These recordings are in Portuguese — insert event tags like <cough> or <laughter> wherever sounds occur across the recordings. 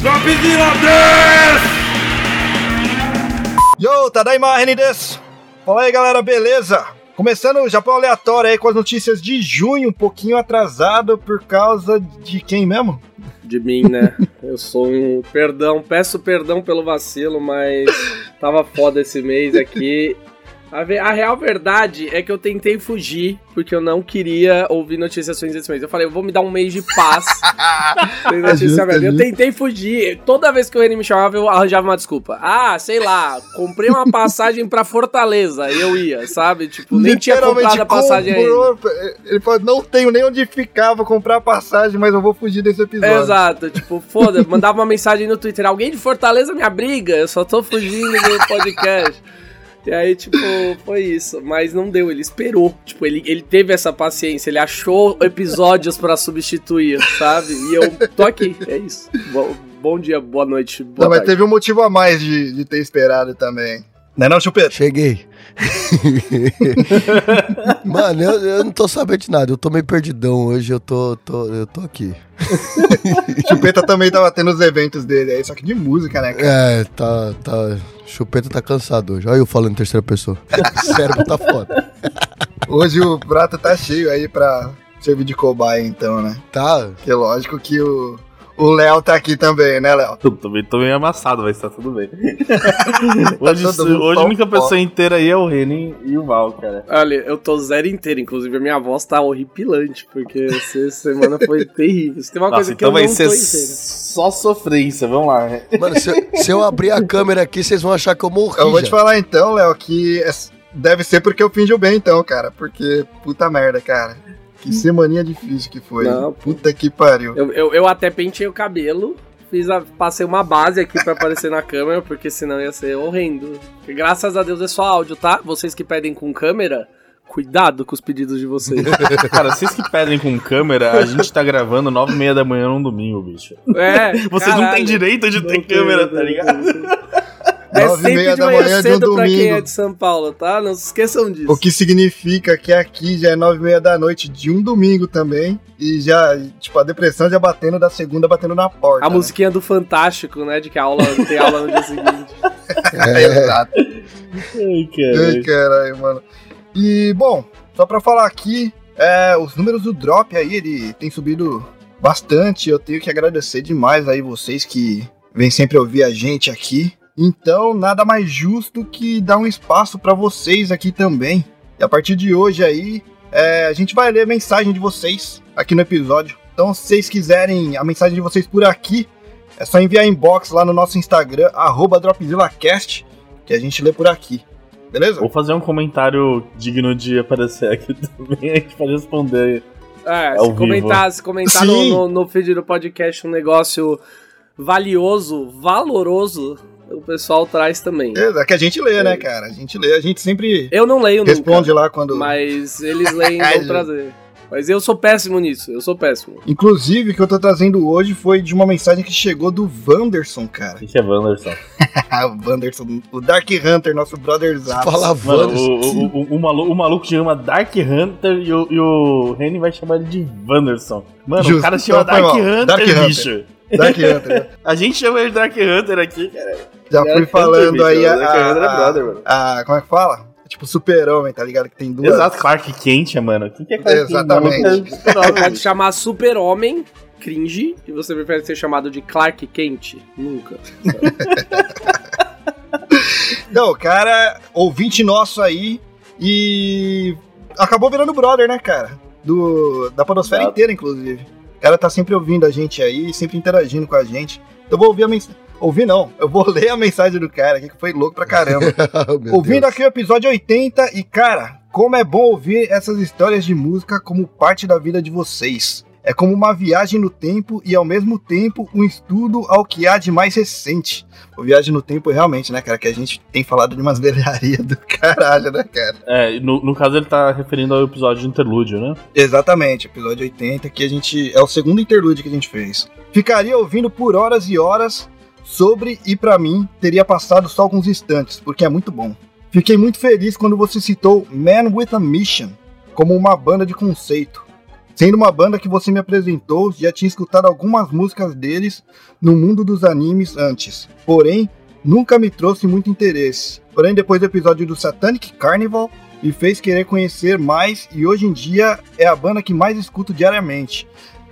Dropzilla des! Yo, Tadaima Reni desu! Fala aí galera, beleza? Começando o Japão Aleatório aí com as notícias de junho, um pouquinho atrasado por causa de quem mesmo? De mim, né? Eu sou um. Perdão, peço perdão pelo vacilo, mas tava foda esse mês aqui. A, ve- a real verdade é que eu tentei fugir, porque eu não queria ouvir notícias ruins esse mês. Eu falei, eu vou me dar um mês de paz. <laughs> Sem notícia justo, é merda. eu tentei fugir. Toda vez que o Reni me chamava, eu arranjava uma desculpa. Ah, sei lá, comprei uma passagem pra Fortaleza. E eu ia, sabe? Tipo, nem tinha comprado a passagem ainda. comprou, Ele falou, não tenho nem onde ficar, vou comprar a passagem, mas eu vou fugir desse episódio. Exato, tipo, foda, mandava uma mensagem no Twitter, alguém de Fortaleza me abriga, eu só tô fugindo do podcast. E aí, tipo, foi isso. Mas não deu, ele esperou. Tipo, ele, ele teve essa paciência, ele achou episódios pra substituir, sabe? E eu tô aqui, é isso. Bom, bom dia, boa noite, boa Não, mas tarde. teve um motivo a mais de, de ter esperado também. Não é não, Chupeta? Cheguei. <laughs> Mano, eu, eu não tô sabendo de nada. Eu tô meio perdidão hoje. Eu tô, tô, eu tô aqui. <laughs> Chupeta também tava tendo os eventos dele aí, só que de música, né, cara? É, tá, tá. Chupeta tá cansado hoje. Olha eu falando em terceira pessoa. <laughs> O cérebro tá foda. Hoje o prato tá cheio aí pra servir de cobaia, então, né? Tá. Porque lógico que o o Léo tá aqui também, né, Léo? Eu também tô meio amassado, mas tá tudo bem. <laughs> hoje mundo hoje a única pessoa inteira aí é o Renan e o Val, cara. Olha, eu tô zero inteiro, inclusive a minha voz tá horripilante, porque essa semana foi <laughs> terrível. Se tem uma Nossa, coisa que então eu vai não ser tô inteiro. só sofrência, vamos lá. Mano, se, eu- se eu abrir a câmera aqui, vocês vão achar que eu morri. Eu vou te já. falar então, Léo, que é- deve ser porque eu finjo bem, então, cara. Porque, puta merda, cara. Que semaninha difícil que foi. Não, puta que pariu. Eu, eu, eu até pentei o cabelo, fiz a, passei uma base aqui pra aparecer na <laughs> câmera, porque senão ia ser horrendo. E graças a Deus é só áudio, tá? Vocês que pedem com câmera, cuidado com os pedidos de vocês. <laughs> Cara, vocês que pedem com câmera, a gente tá gravando nove e meia da manhã num domingo, bicho. É, Vocês não caralho. têm direito de ter Não câmera, não tá ligado? É Nove e sempre meia de da manhã manhã de um cedo pra quem domingo. é de São Paulo, tá? Não se esqueçam disso. O que significa que aqui já é nove e meia da noite de um domingo também. E já, tipo, a depressão já batendo da segunda, batendo na porta. A né? musiquinha do Fantástico, né? De que a aula tem aula no dia seguinte. <laughs> É, exato. Ai, Ai, cara. caralho, mano. E, bom, só pra falar aqui, é, os números do Drop aí, ele tem subido bastante. Eu tenho que agradecer demais aí vocês que vêm sempre ouvir a gente aqui. Então, nada mais justo que dar um espaço pra vocês aqui também. E a partir de hoje aí, é, a gente vai ler a mensagem de vocês aqui no episódio. Então, se vocês quiserem a mensagem de vocês por aqui, é só enviar inbox lá no nosso Instagram, arroba DropzillaCast, que a gente lê por aqui. Beleza? Vou fazer um comentário digno de aparecer aqui <laughs> também, a gente pode responder. É, se comentar, se comentar no, no, no feed do podcast um negócio valioso, valoroso, o pessoal traz também. É que a gente lê, né, cara? A gente lê, a gente sempre Eu não leio responde nunca, lá quando. mas eles leem e vão trazer. Mas eu sou péssimo nisso, eu sou péssimo. Inclusive, o que eu tô trazendo hoje foi de uma mensagem que chegou do Wanderson, cara. O que que é Wanderson? <laughs> o Wanderson, o Dark Hunter, nosso brotherzaço. Fala Mano, Wanderson. o, o, o, o, maluco, o maluco chama Dark Hunter e o, e o Reni vai chamar ele de Wanderson. Mano, Justo, o cara chama então Dark. Hunter, Dark Hunter. bicho. Dark Hunter. A gente chama ele de Dark Hunter aqui, cara. Já Dark fui Hunter, falando bicho, aí a, Dark Hunter é brother, mano. a- Como é que fala? Tipo, super-homem, tá ligado? Que tem duas. Exato, Clark Kent, mano. O que, que é Clark? Exatamente. Pode chamar Super-Homem, cringe, e você prefere ser chamado de Clark Kent? Nunca. <laughs> Não, o cara, ouvinte nosso aí e acabou virando brother, né, cara? Do, da podosfera Exato. inteira, inclusive. Cara tá sempre ouvindo a gente aí, sempre interagindo com a gente. Eu vou ouvir a mensagem. Ouvir não, eu vou <laughs> ler a mensagem do cara aqui, que foi louco pra caramba. <laughs> Oh, Ouvindo Deus. aqui o episódio 80 e, cara, como é bom ouvir essas histórias de música como parte da vida de vocês. É como uma viagem no tempo e, ao mesmo tempo, um estudo ao que há de mais recente. O Viagem no Tempo, realmente, né, cara, que a gente tem falado de umas <laughs> velharias do caralho, né, cara? É, no, no caso ele tá referindo ao episódio de interlúdio, né? Exatamente, episódio 80, que a gente. É o segundo interlúdio que a gente fez. Ficaria ouvindo por horas e horas sobre e pra mim teria passado só alguns instantes, porque é muito bom. Fiquei muito feliz quando você citou Man with a Mission como uma banda de conceito. Sendo uma banda que você me apresentou, já tinha escutado algumas músicas deles no mundo dos animes antes. Porém, nunca me trouxe muito interesse. Porém, depois do episódio do Satanic Carnival, me fez querer conhecer mais e hoje em dia é a banda que mais escuto diariamente.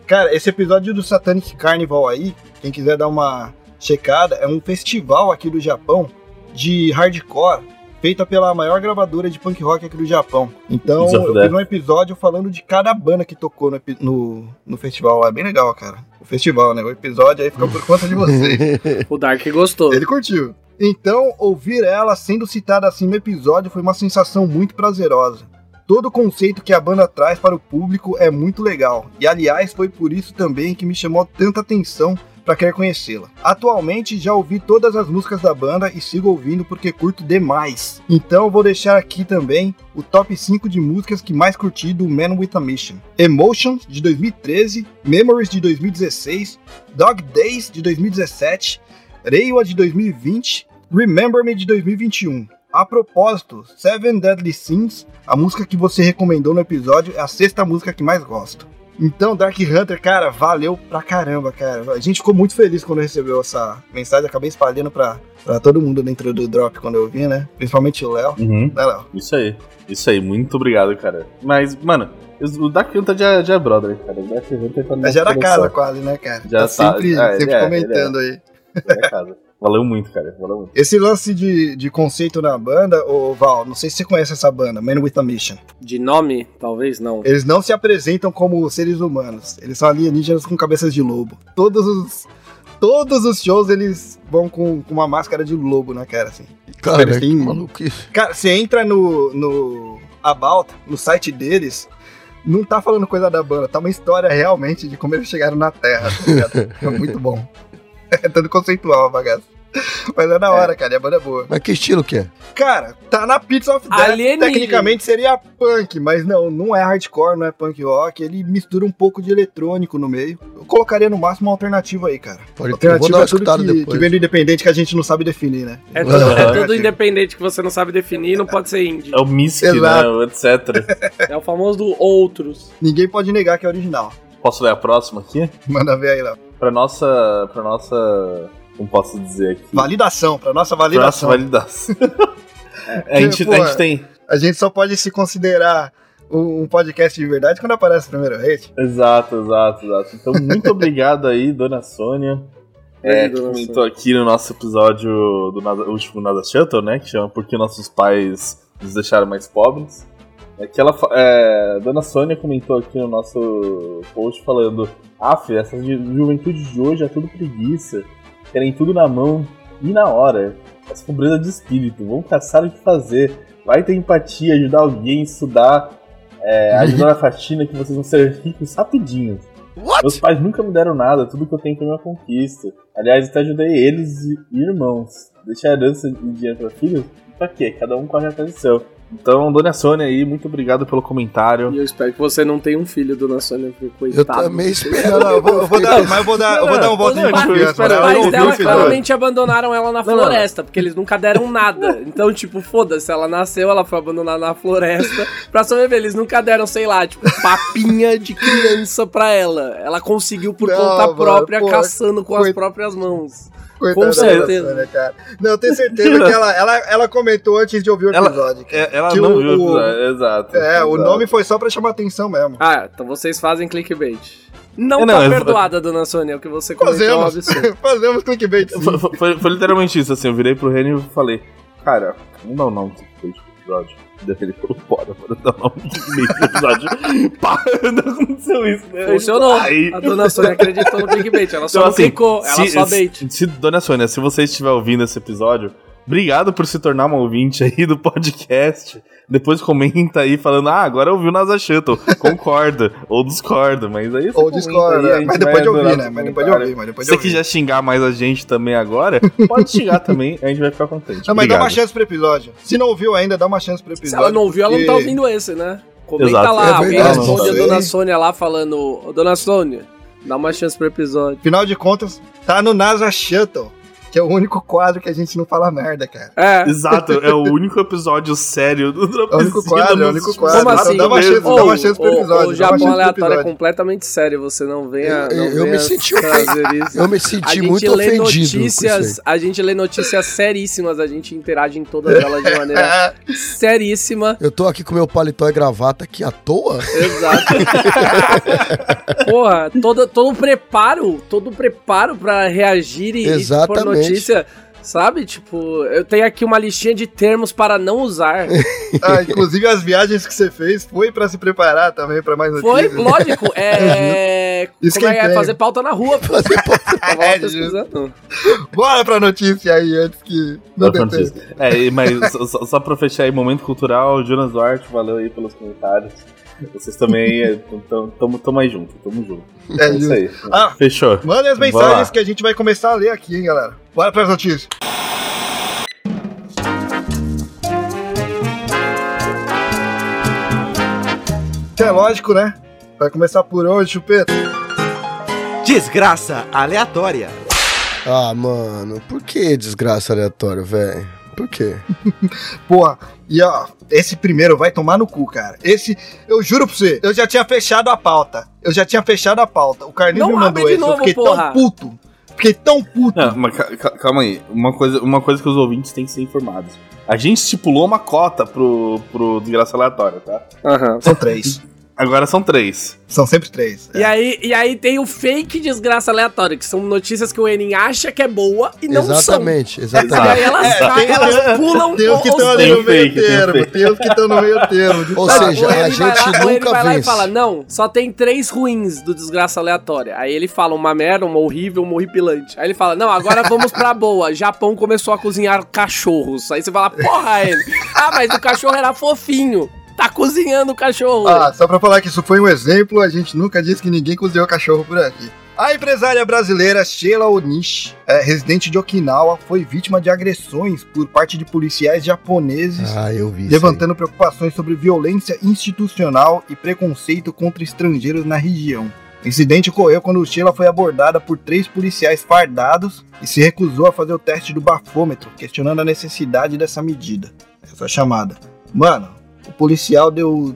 Cara, esse episódio do Satanic Carnival aí, quem quiser dar uma checada, é um festival aqui do Japão de hardcore feita pela maior gravadora de punk rock aqui do Japão. Então, é eu fiz um episódio falando de cada banda que tocou no, no, no festival lá. É bem legal, cara. O festival, né? O episódio aí fica por conta de vocês. <laughs> O Dark gostou. Ele curtiu. Então, ouvir ela sendo citada assim no episódio foi uma sensação muito prazerosa. Todo o conceito que a banda traz para o público é muito legal. E aliás, foi por isso também que me chamou tanta atenção para querer conhecê-la. Atualmente já ouvi todas as músicas da banda e sigo ouvindo porque curto demais. Então vou deixar aqui também o top 5 de músicas que mais curti do Man with a Mission. Emotions de 2013, Memories de 2016, Dog Days de 2017, Reiwa de 2020, Remember Me de 2021. A propósito, Seven Deadly Sins, a música que você recomendou no episódio, é a sexta música que mais gosto. Então, Dark Hunter, cara, valeu pra caramba, cara. A gente ficou muito feliz quando recebeu essa mensagem. Acabei espalhando pra, pra todo mundo dentro do drop quando eu vi, né? Principalmente o Léo. Uhum. Né, Léo? Isso aí. Isso aí. Muito obrigado, cara. Mas, mano, o Dark Hunter já, já é brother, cara. O Dark Hunter tá Mas já era casa quase, né, cara? Já tá tá- sempre, é, sempre é, comentando aí. Já é casa. Valeu muito, cara. Valeu muito. Esse lance de, de conceito na banda, ô Val, não sei se você conhece essa banda, Man with a Mission. De nome, talvez não. Eles não se apresentam como seres humanos. Eles são alienígenas com cabeças de lobo. Todos os. Todos os shows eles vão com, com uma máscara de lobo na cara, assim. Cara, Eles que têm- maluquice. Cara, você entra no, no About, no site deles, não tá falando coisa da banda, tá uma história realmente de como eles chegaram na Terra, tá ligado? <laughs> É muito bom. <laughs> É todo conceitual a bagaça. Mas é da hora, cara, e a banda é boa. Mas que estilo que é? Cara, tá na Pizza of Death. Alienígena. Tecnicamente seria punk, mas não, não é hardcore, não é punk rock. Ele mistura um pouco de eletrônico no meio. Eu colocaria no máximo uma alternativa aí, cara. Pode ter, vou Alternativa dar uma é tudo escutada que, depois. que vem do independente que a gente não sabe definir, né? É, tudo, é Aham. tudo independente que você não sabe definir, não pode ser indie. É o Mystic, Exato. né? Etc. <laughs> É o famoso do outros. Ninguém pode negar que é original. Posso ler a próxima aqui? Manda ver aí, lá. Pra nossa. Pra nossa. Como posso dizer aqui? Validação, pra nossa Pra nossa validação. validação. <laughs> a, gente, Pô, a gente tem. A gente só pode se considerar um, podcast de verdade quando aparece o primeiro rate. Exato, exato, exato. Então, muito <laughs> obrigado aí, dona Sônia. É, que comentou aqui no nosso episódio do Nada- último Nada Shuttle, né? Que chama Por que Nossos Pais Nos Deixaram Mais Pobres. É que ela, é, Dona Sônia comentou aqui no nosso post falando: Af, essa ju- juventude de hoje é tudo preguiça. Querem tudo na mão e na hora. Essa pobreza de espírito. Vão caçar o que fazer. Vai ter empatia, ajudar alguém, estudar, é, ajudar na faxina que vocês vão ser ricos rapidinho. Meus pais nunca me deram nada, tudo que eu tenho foi uma conquista. Aliás, até ajudei eles e irmãos. Deixar herança e dinheiro pra filhos? Pra quê? Cada um corre atrás do seu. Então, dona Sônia aí, muito obrigado pelo comentário. E eu espero que você não tenha um filho, dona Sônia, porque Eu coitado. também você- espero. Não, não, eu vou, eu vou dar, mas eu vou dar, eu vou dar um voto de Não, não, confiança. Os eu pais dela claramente abandonaram ela na floresta, porque eles nunca deram nada. Então, tipo, foda-se, ela nasceu, ela foi abandonada na floresta pra sobreviver. Eles nunca deram, sei lá, tipo, papinha de criança pra ela. Ela conseguiu por Não, conta mano, própria, pô, caçando com as coit- próprias mãos. Coitada Com certeza. Sônia, cara. Não, eu tenho certeza que ela, ela, ela comentou antes de ouvir o Ela- episódio. É, ela Que não o- viu o episódio, exato. É, o exato. nome foi só pra chamar atenção mesmo. Ah, então vocês fazem clickbait. Não, É, não, tá perdoada, dona Sônia, o que você comentou é um Fazemos. absurdo. <laughs> Fazemos clickbait sim. Foi, foi- foi literalmente isso, assim, eu virei pro Reni e falei, cara, vamos dar o nome do episódio. Ele falou, bora, bora nome do meio do episódio. Pá, não aconteceu isso, né? Funcionou. Aí- A dona Sônia acreditou no clickbait. Ela só Então, assim, clicou, ela se- só bait. Se, se- dona Sônia, se você estiver ouvindo esse episódio, obrigado por se tornar uma ouvinte aí do podcast. Depois comenta aí falando, ah, agora ouviu o NASA Shuttle. <laughs> Concorda, ou discorda, mas aí você Ou discorda, aí, né? mas depois de ouvir, né? Mas depois de ouvir, mas depois Se de você ouvir. quiser xingar mais a gente também agora, pode xingar também, a gente vai ficar contente. Não, mas dá Obrigado. uma chance pro episódio. Se não ouviu ainda, dá uma chance pro Se episódio. ela não ouviu, ela não tá porque- ouvindo esse, né? Comenta Exato. lá, É alguém responde a dona Sônia lá falando, "Ô, dona Sônia, dá uma chance pro episódio. Afinal de contas, tá no NASA Shuttle, que é o único quadro que a gente não fala merda, cara. É. Exato, é o <laughs> único episódio sério do É o único quadro, é o único quadro. Como assim? Dá uma chance, dá uma chance pro o- episódio. O, Japão aleatório é completamente sério, você não venha. Eu- não eu me venha senti trazer isso. Eu me A senti gente muito lê ofendido. notícias, a gente lê notícias seríssimas, a gente interage em todas elas de maneira <laughs> seríssima. Eu tô aqui com meu paletó e gravata aqui à toa? Exato. <laughs> Porra, todo, todo o preparo, todo o preparo pra reagir e, e Exatamente. Notícia, sabe? Tipo, eu tenho aqui uma listinha de termos para não usar. <laughs> Ah, inclusive as viagens que você fez foi pra se preparar também pra mais Foi, notícias. lógico, é. <laughs> Isso como é, é fazer pauta na rua, <laughs> pô. Tava É, pesquisando. Bora pra notícia aí, antes que não dê tempo. É, mas só, só- só pra fechar aí, momento cultural, Jonas Duarte, valeu aí pelos comentários. Vocês também é, tamo, tamo, tamo aí junto, tamo junto. É, É isso aí. Ah, Fechou. Mandem as mensagens que a gente vai começar a ler aqui, hein, galera. Bora pras notícias. É lógico, né? Vai começar por hoje, chupeta. Desgraça aleatória. Ah, mano, por que desgraça aleatória, velho? Por quê? <laughs> Porra, e ó, esse primeiro vai tomar no cu, cara. Esse, eu juro pra você, eu já tinha fechado a pauta. Eu já tinha fechado a pauta. O Carlinhos Não me mandou esse. eu novo, fiquei porra. tão puto. Fiquei tão puto. Não, mas ca- ca- calma aí. Uma coisa, uma coisa que os ouvintes têm que ser informados. A gente estipulou uma cota pro, pro Desgraça Aleatória, tá? Aham. São três. <laughs> Agora são três. São sempre três. E aí, e aí tem o fake desgraça aleatória, que são notícias que o Enem acha que é boa e não exatamente, são. E exatamente. aí elas, É, elas pulam Tem os que estão ali no meio termo. Tem os que estão no meio termo. Ou seja, a gente lá- o Enem nunca vai lá e fala, não, só tem três ruins do desgraça aleatória. Aí ele fala uma merda, uma horrível, uma horripilante. Aí ele fala, não, agora vamos pra boa. Japão começou a cozinhar cachorros. Aí você fala, porra, Enem. Ah, mas o cachorro era fofinho. Tá cozinhando o cachorro. Ah, só pra falar que isso foi um exemplo, a gente nunca disse que ninguém cozinhou cachorro por aqui. A empresária brasileira Sheila Onishi, é, residente de Okinawa, foi vítima de agressões por parte de policiais japoneses, Ah, eu vi. isso aí. levantando preocupações sobre violência institucional e preconceito contra estrangeiros na região. O incidente ocorreu quando Sheila foi abordada por três policiais fardados e se recusou a fazer o teste do bafômetro, questionando a necessidade dessa medida, essa chamada. Mano, o policial deu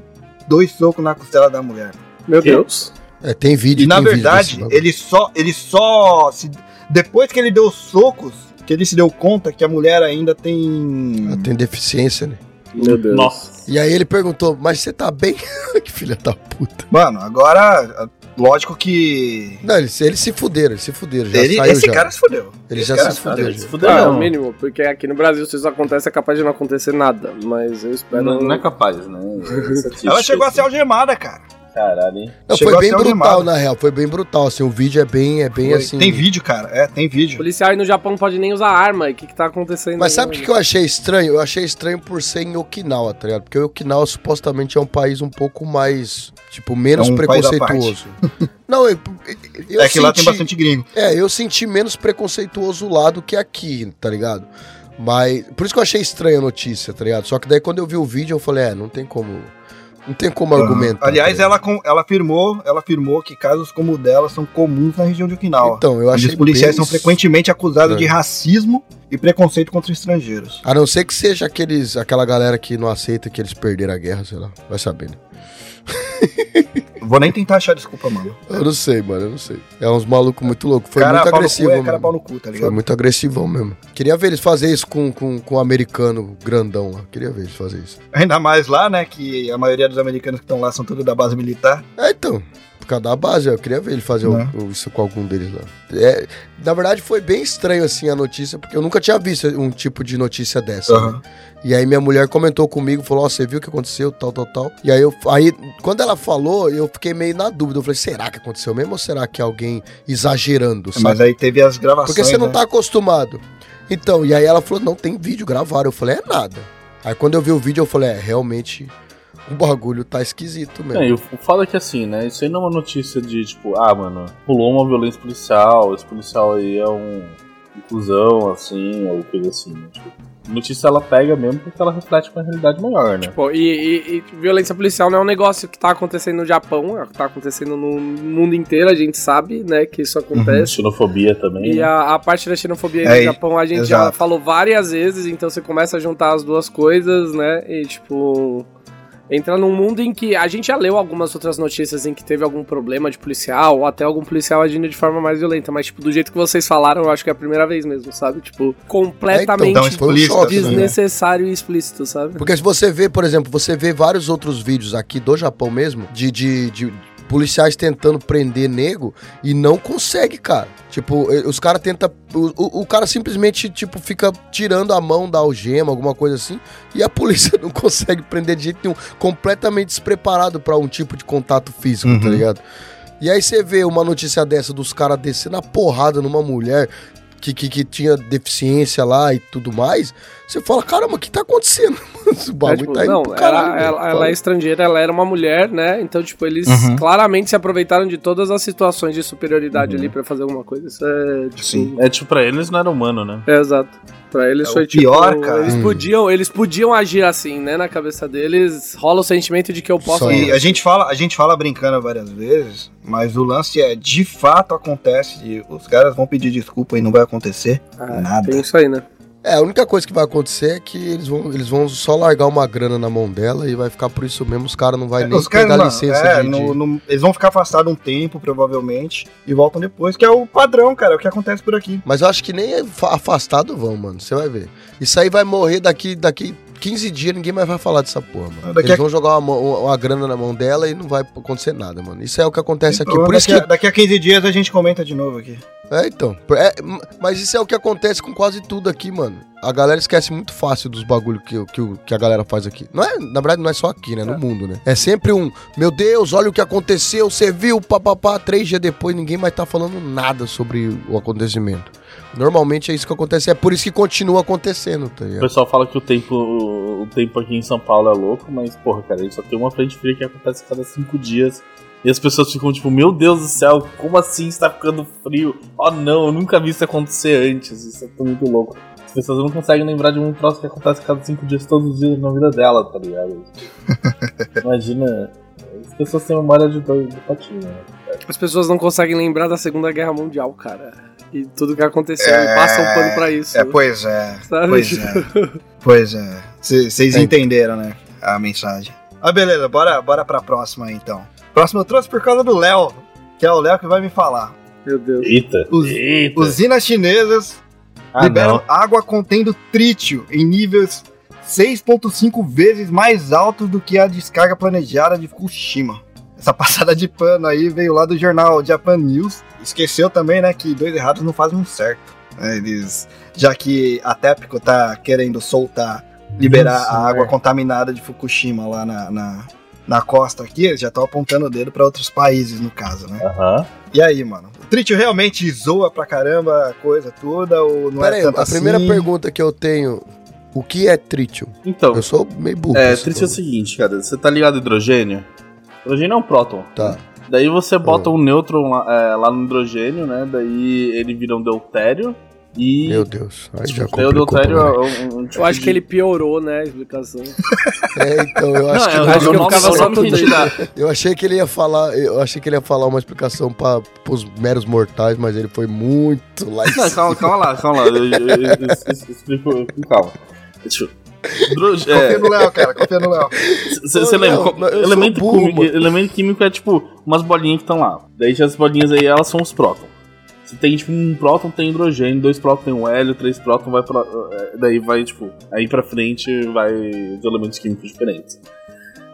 dois socos na costela da mulher. Meu? Deus. É, tem vídeo E na verdade, ele só, ele só, se- depois que ele deu os socos, que ele se deu conta que a mulher ainda tem Ela tem deficiência, né? Meu Deus. Nossa. E aí ele perguntou, mas você tá bem? <laughs> que filha da puta. Mano, agora, lógico que. Não, eles, eles se fuderam, eles se fuderam. Já Ele, saiu esse já. cara se fudeu. Ele esse já se fudeu. Cara, já. se fuder, Ah, é o não. mínimo, porque aqui no Brasil, se isso acontece, é capaz de não acontecer nada. Mas eu espero. Não, não é capaz, né? <laughs> Ela chegou a ser algemada, cara. Caralho, hein? Não, foi bem brutal, algemado. na real. Foi bem brutal, assim. O vídeo é bem, é bem Foi. assim... Tem vídeo, cara. É, tem vídeo. Policial aí no Japão não pode nem usar arma. E o que, que tá acontecendo? Mas aí, sabe o que, mano? que eu achei estranho? Eu achei estranho por ser em Okinawa, tá ligado? Porque Okinawa supostamente é um país um pouco mais, tipo, menos É um preconceituoso. <laughs> Não, eu, eu é que lá tem senti- bastante gringo. É, eu senti menos preconceituoso lá do que aqui, tá ligado? Mas. Por isso que eu achei estranha a notícia, tá ligado? Só que daí quando eu vi o vídeo, eu falei, é, não tem como. Não tem como argumentar. Aliás, ela, ela afirmou, ela afirmou que casos como o dela são comuns na região de Okinawa. Então, eu achei. os policiais bem são frequentemente acusados de estranho. racismo e preconceito contra estrangeiros. A não ser que seja aqueles, aquela galera que não aceita que eles perderam a guerra, sei lá. Vai saber, né? <laughs> Vou nem tentar achar desculpa, mano. Eu não sei, mano, eu não sei. É uns malucos muito loucos. Foi cara, muito no cu agressivo, é cara pau no cu, tá Foi ligado? muito agressivão mesmo. Queria ver eles fazer isso com, com, com um americano grandão lá. Queria ver eles fazer isso. Ainda mais lá, né, que a maioria dos americanos que estão lá são todos da base militar. É, então. Causa da base, eu queria ver ele fazer o- Né? o- isso com algum deles lá. É, na verdade, foi bem estranho, assim, a notícia, porque eu nunca tinha visto um tipo de notícia dessa. Aham. né? E aí minha mulher comentou comigo, falou, ó, você viu o que aconteceu, tal, tal, tal. E aí, eu, aí, quando ela falou, eu fiquei meio na dúvida. Eu falei, será que aconteceu mesmo ou será que é alguém exagerando, sabe? Mas aí teve as gravações, Porque você não né? tá acostumado. Então, e aí ela falou, não, tem vídeo gravado. Eu falei, é nada. Aí quando eu vi o vídeo, eu falei, é, realmente, o bagulho tá esquisito mesmo. É, e o foda é que assim, né? Isso aí não é uma notícia de tipo, ah, mano, pulou uma violência policial, esse policial aí é um inclusão, assim, ou coisa assim. Né? Tipo, notícia ela pega mesmo porque ela reflete uma realidade maior, né? Tipo, e, e, e, violência policial não é um negócio que tá acontecendo no Japão, é tá acontecendo no mundo inteiro, a gente sabe, né, que isso acontece. Uhum. Xenofobia também. E né? a, a, parte da xenofobia é, no Japão a gente exato. já falou várias vezes, então você começa a juntar as duas coisas, né, e tipo entra num mundo em que a gente já leu algumas outras notícias em que teve algum problema de policial, ou até algum policial agindo de forma mais violenta, mas, tipo, do jeito que vocês falaram, eu acho que é a primeira vez mesmo, sabe? Tipo, completamente é, então, um desnecessário e explícito, sabe? Porque se você vê, por exemplo, você vê vários outros vídeos aqui do Japão mesmo, de, de, de policiais tentando prender nego e não consegue, cara. Tipo, os caras tentam. O, o, cara simplesmente, tipo, fica tirando a mão da algema, alguma coisa assim, e a <laughs> polícia não consegue prender de jeito nenhum. Completamente despreparado para um tipo de contato físico, tá uhum. tá ligado? E aí você vê uma notícia dessa dos caras descendo a porrada numa mulher que, que, que, tinha deficiência lá e tudo mais, você fala, caramba, o que tá acontecendo? <laughs> Esse bagulho é, tipo, tá indo não, caralho, ela, ela, ela, é estrangeira, ela era uma mulher, né? Então, tipo, eles uhum. claramente se aproveitaram de todas as situações de superioridade uhum. ali para fazer alguma coisa. Isso é, tipo... Sim. É, tipo, pra eles não era humano, né? É, exato. Pra eles é foi tipo. Pior, cara. Eles podiam, eles podiam agir assim, né? Na cabeça deles rola o sentimento de que eu posso. E a gente fala, a gente fala brincando várias vezes, mas o lance é de fato acontece. E os caras vão pedir desculpa e não vai acontecer ah, nada. Tem isso aí, né? É, a única coisa que vai acontecer é que eles vão, eles vão só largar uma grana na mão dela e vai ficar por isso mesmo. Os caras não vai é, nem pegar licença é, de, no, no, Eles vão ficar afastados um tempo, provavelmente, e voltam depois, que é o padrão, cara, é o que acontece por aqui. Mas eu acho que nem afastado vão, mano. Você vai ver. Isso aí vai morrer daqui, daqui 15 dias ninguém mais vai falar dessa porra, mano. Daqui Eles a... vão jogar uma, uma, grana na mão dela e não vai acontecer nada, mano. Isso é o que acontece aqui. Por daqui, isso que... daqui a 15 dias a gente comenta de novo aqui. É, então. É, mas isso é o que acontece com quase tudo aqui, mano. A galera esquece muito fácil dos bagulhos que, que, que a galera faz aqui. Não é, na verdade, não é só aqui, né? No é. mundo, né? É sempre um, meu Deus, olha o que aconteceu, você viu, papapá. Três dias depois ninguém mais tá falando nada sobre o acontecimento. Normalmente é isso que acontece, é por isso que continua acontecendo, tá ligado? O pessoal fala que o tempo, o tempo aqui em São Paulo é louco, mas, porra, cara, ele só tem uma frente fria que acontece a cada cinco dias. E as pessoas ficam tipo, meu Deus do céu, como assim está ficando frio? Oh não, eu nunca vi isso acontecer antes, isso é muito louco. As pessoas não conseguem lembrar de um troço que acontece a cada cinco dias, todos os dias na vida dela, tá ligado? <laughs> Imagina, as pessoas têm memória de, de patinho, né? As pessoas não conseguem lembrar da Segunda Guerra Mundial, cara e tudo que aconteceu é... e passa um pano pra isso. É, pois é. Sabe? Pois é. pois é. Vocês é. entenderam, né? A mensagem. Ah, beleza, bora, bora pra próxima aí, então. Próximo eu trouxe por causa do Léo, que é o Léo que vai me falar. Meu Deus. Eita. Us, Eita. Usinas chinesas ah, liberam não. água contendo trítio em níveis 6,5 vezes mais altos do que a descarga planejada de Fukushima. Essa passada de pano aí veio lá do jornal Japan News. Esqueceu também, né, que dois errados não fazem um certo. Né, eles, já que a TEPCO tá querendo soltar, liberar Nossa, a água é. contaminada de Fukushima lá na, na, na costa aqui, eles já estão apontando o dedo para outros países, no caso, né? Uhum. E aí, mano? O Trítio realmente zoa pra caramba a coisa toda ou não Pera é aí, tanto a assim? primeira pergunta que eu tenho o que é trítio? Então. Eu sou meio burro. É, trítio é o seguinte, cara. Você tá ligado hidrogênio? Hidrogênio é um próton. Tá. Daí você bota um nêutron lá, é, lá, no hidrogênio, né? Daí ele vira um deutério. E. Meu Deus, aí já complicou. O deutério é um, um tipo Eu acho de... que ele piorou, né? A explicação. é, então, eu acho não, que. Eu, acho que eu ficava só no Eu achei que ele ia falar. Eu achei que ele ia falar uma explicação para os meros mortais, mas ele foi muito lá. Não, calma, calma lá, calma lá. Eu, eu, eu, eu explico com calma. Deixa eu. Confia é. no Léo, cara, confia no Léo. Você lembra? Elemento, químico, elemento químico é tipo umas bolinhas que estão lá. Daí as bolinhas aí, elas são os prótons. Você tem tipo um próton tem hidrogênio, dois prótons tem um hélio, três prótons vai pra. É, daí vai, tipo, aí pra frente vai os elementos químicos diferentes.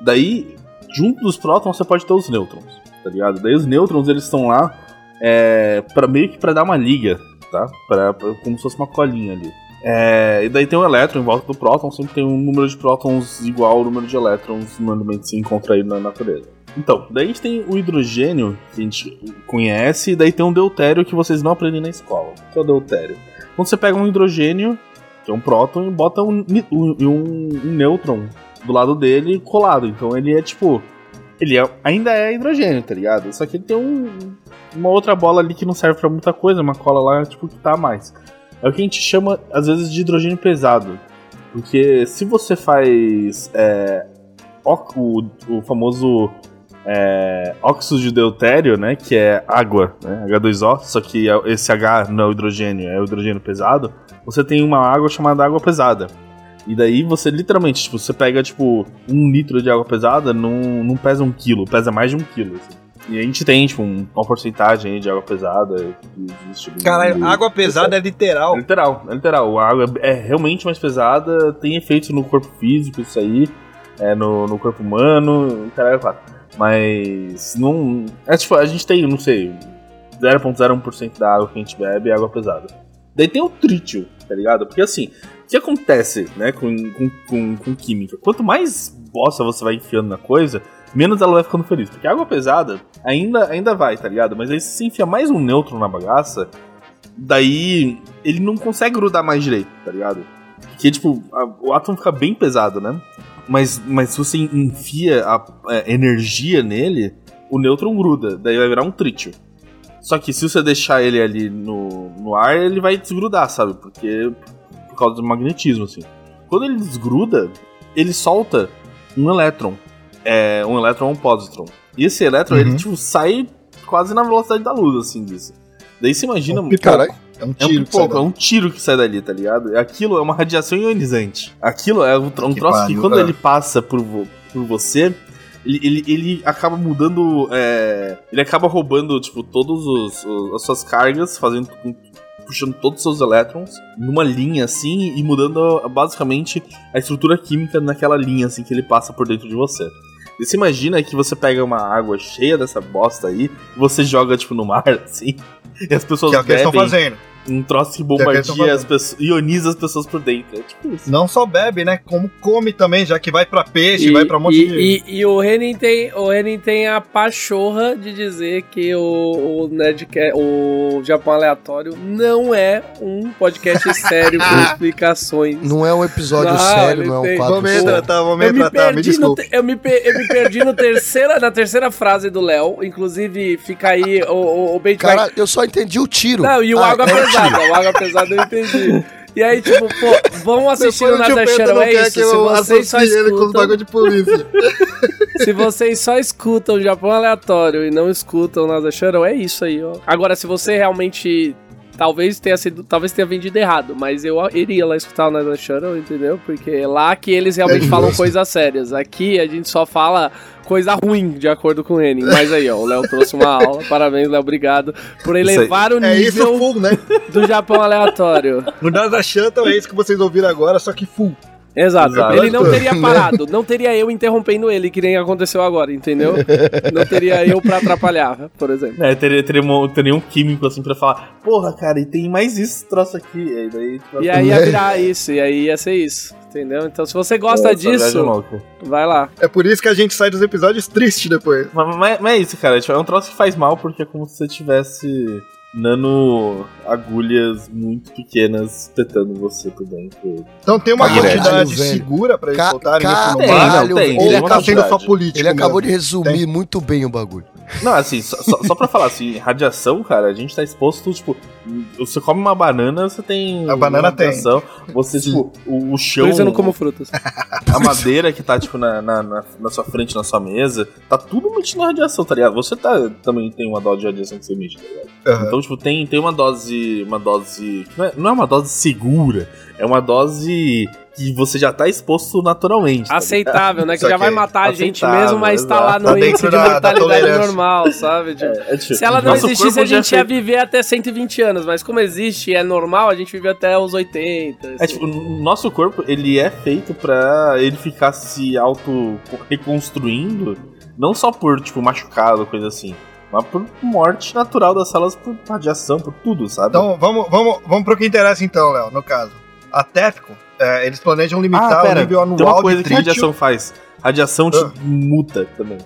Daí, junto dos prótons, você pode ter os nêutrons, tá ligado? Daí os nêutrons eles estão lá é, pra, meio que pra dar uma liga, tá? Pra, pra, como se fosse uma colinha ali. É, e daí tem um elétron em volta do próton, sempre tem um número de prótons igual ao número de elétrons normalmente se encontra aí na natureza. Então, daí a gente tem o hidrogênio, que a gente conhece, e daí tem um deutério que vocês não aprendem na escola. O que é o deutério? Quando você pega um hidrogênio, que é um próton, e bota um, um, um, um nêutron do lado dele colado. Então ele é tipo. Ele é, ainda é hidrogênio, tá ligado? Só que ele tem um, uma outra bola ali que não serve para muita coisa, uma cola lá, tipo, que tá mais. É o que a gente chama, às vezes, de hidrogênio pesado. Porque se você faz é, o, o famoso é, óxido de deutério, né, que é água, né, H2O, só que é, esse H não é o hidrogênio, é o hidrogênio pesado, você tem uma água chamada água pesada. E daí você literalmente, tipo, você pega, tipo, um litro de água pesada, não, não pesa um quilo, pesa mais de um quilo. Assim. E a gente tem, tipo, uma porcentagem aí de água pesada existe. Caralho, água pesada é literal. É literal, é literal. A água é realmente mais pesada, tem efeitos no corpo físico, isso aí, é, no, no corpo humano, caralho, claro. Mas não. É tipo, a gente tem, não sei, 0,01% da água que a gente bebe é água pesada. Daí tem o trítio, tá ligado? Porque assim, o que acontece, né, com, com, com, com química? Quanto mais bosta você vai enfiando na coisa, menos ela vai ficando feliz. Porque água pesada ainda, ainda vai, tá ligado? Mas aí se você enfia mais um neutro na bagaça, daí ele não consegue grudar mais direito, tá ligado? Porque, tipo, a, o átomo fica bem pesado, né? Mas, mas se você enfia a, a é, energia nele, o nêutron gruda, daí vai virar um trítio. Só que se você deixar ele ali no, no ar, ele vai desgrudar, sabe? Porque por causa do magnetismo, assim. Quando ele desgruda, ele solta um elétron. É, um elétron ou um positron. E esse elétron, uhum. ele tipo, sai quase na velocidade da luz, assim, disso. Daí você imagina. Um Caralho. É um tiro, é um, pipoco, é um tiro que sai dali, tá ligado? Aquilo é uma radiação ionizante. Aquilo é um, um troço pariu, que quando é. ele passa por, por você, ele, ele, ele acaba mudando. É, ele acaba roubando, tipo, todas as suas cargas, fazendo puxando todos os seus elétrons numa linha assim e mudando basicamente a estrutura química naquela linha assim que ele passa por dentro de você. E você imagina que você pega uma água cheia dessa bosta aí, você joga tipo no mar <laughs> assim, e as pessoas que é o que bebem. Eles estão fazendo um troço que bombardia as pessoas, ioniza as pessoas por dentro. É tipo isso. Não só bebe, né? Como come também, já que vai para peixe, e, vai para um monte e, de. E, e, o Renin tem, o Renin tem a pachorra de dizer que o, o Nerdcast, o Japão Aleatório não é um podcast <laughs> sério com explicações. Não é um episódio não, sério, não é um quadro Vamos retratar, vamos retratar, me desculpa. eu, me, eu me perdi no terceira, na terceira frase do Léo, inclusive fica aí o, o, o Cara, vai... eu só entendi o tiro. Não, e o ah, Água é pesada. O Água pesada eu entendi. E aí, tipo, pô, vão assistir o Nada Shadow, é isso. Se vocês só escutam... de polícia. <laughs> se vocês só escutam Japão aleatório e não escutam Nada Shadow, é isso aí, ó. Agora, se você realmente talvez tenha sido, talvez tenha vendido errado, mas eu iria lá escutar o Nada Shadow, entendeu? Porque é lá que eles realmente é falam coisas sérias. Aqui a gente só fala coisa ruim, de acordo com ele. Mas aí, ó, o Léo trouxe uma aula. Parabéns, Léo, obrigado por elevar o nível é isso full, né? do Japão aleatório. No Nada Shuttle é isso que vocês ouviram agora, só que full. Exato. Exato. Ele não teria parado, não teria eu interrompendo ele, que nem aconteceu agora, entendeu? Não teria eu pra atrapalhar, por exemplo. É, teria, teria, um, teria um químico assim pra falar, porra, cara, e tem mais isso, troço aqui. E aí, daí, e aí ia virar isso, e aí ia ser isso. Entendeu? Então, se você gosta disso, vai lá. É por isso que a gente sai dos episódios tristes depois. Mas, mas, mas é isso, cara. Tipo, é um troço que faz mal porque é como se você tivesse nano agulhas muito pequenas espetando você por dentro. Então tem uma quantidade segura pra eles Ca soltarem? Não, tem, ou tá sendo só político? Ele acabou de resumir tem. muito bem o bagulho. Não, assim, só, só, só pra falar assim, radiação, cara, a gente tá exposto, tipo, você come uma banana, você tem. A banana radiação, tem. Você, Sim. tipo, o, o chão. Por eu não como frutas. <laughs> A madeira que tá, tipo, na, na, na, na sua frente, na sua mesa, tá tudo emitindo radiação, tá ligado? Você tá, também tem uma dose de radiação que você emite, tá ligado? Uhum. Então, tipo, tem, tem uma dose. Uma dose. Não é, não é uma dose segura, é uma dose que você já tá exposto naturalmente. Tá aceitável, né? <laughs> Que já vai matar a gente mesmo, mas tá lá no tá índice de mortalidade normal, sabe? Tipo, é, é tipo, se ela não existisse, a gente ia viver até 120 anos, mas como existe é normal, a gente vive até os 80. Assim. É tipo, o nosso corpo, ele é feito pra ele ficar se auto-reconstruindo, não só por, tipo, machucado, coisa assim mas por morte natural das células, por radiação, por tudo, sabe? Então, vamos, vamos, vamos pro que interessa então, Léo, no caso. A TEPCO, é, eles planejam limitar ah, pera, o nível anual tem uma coisa que a radiação faz. Radiação te ah. muta também.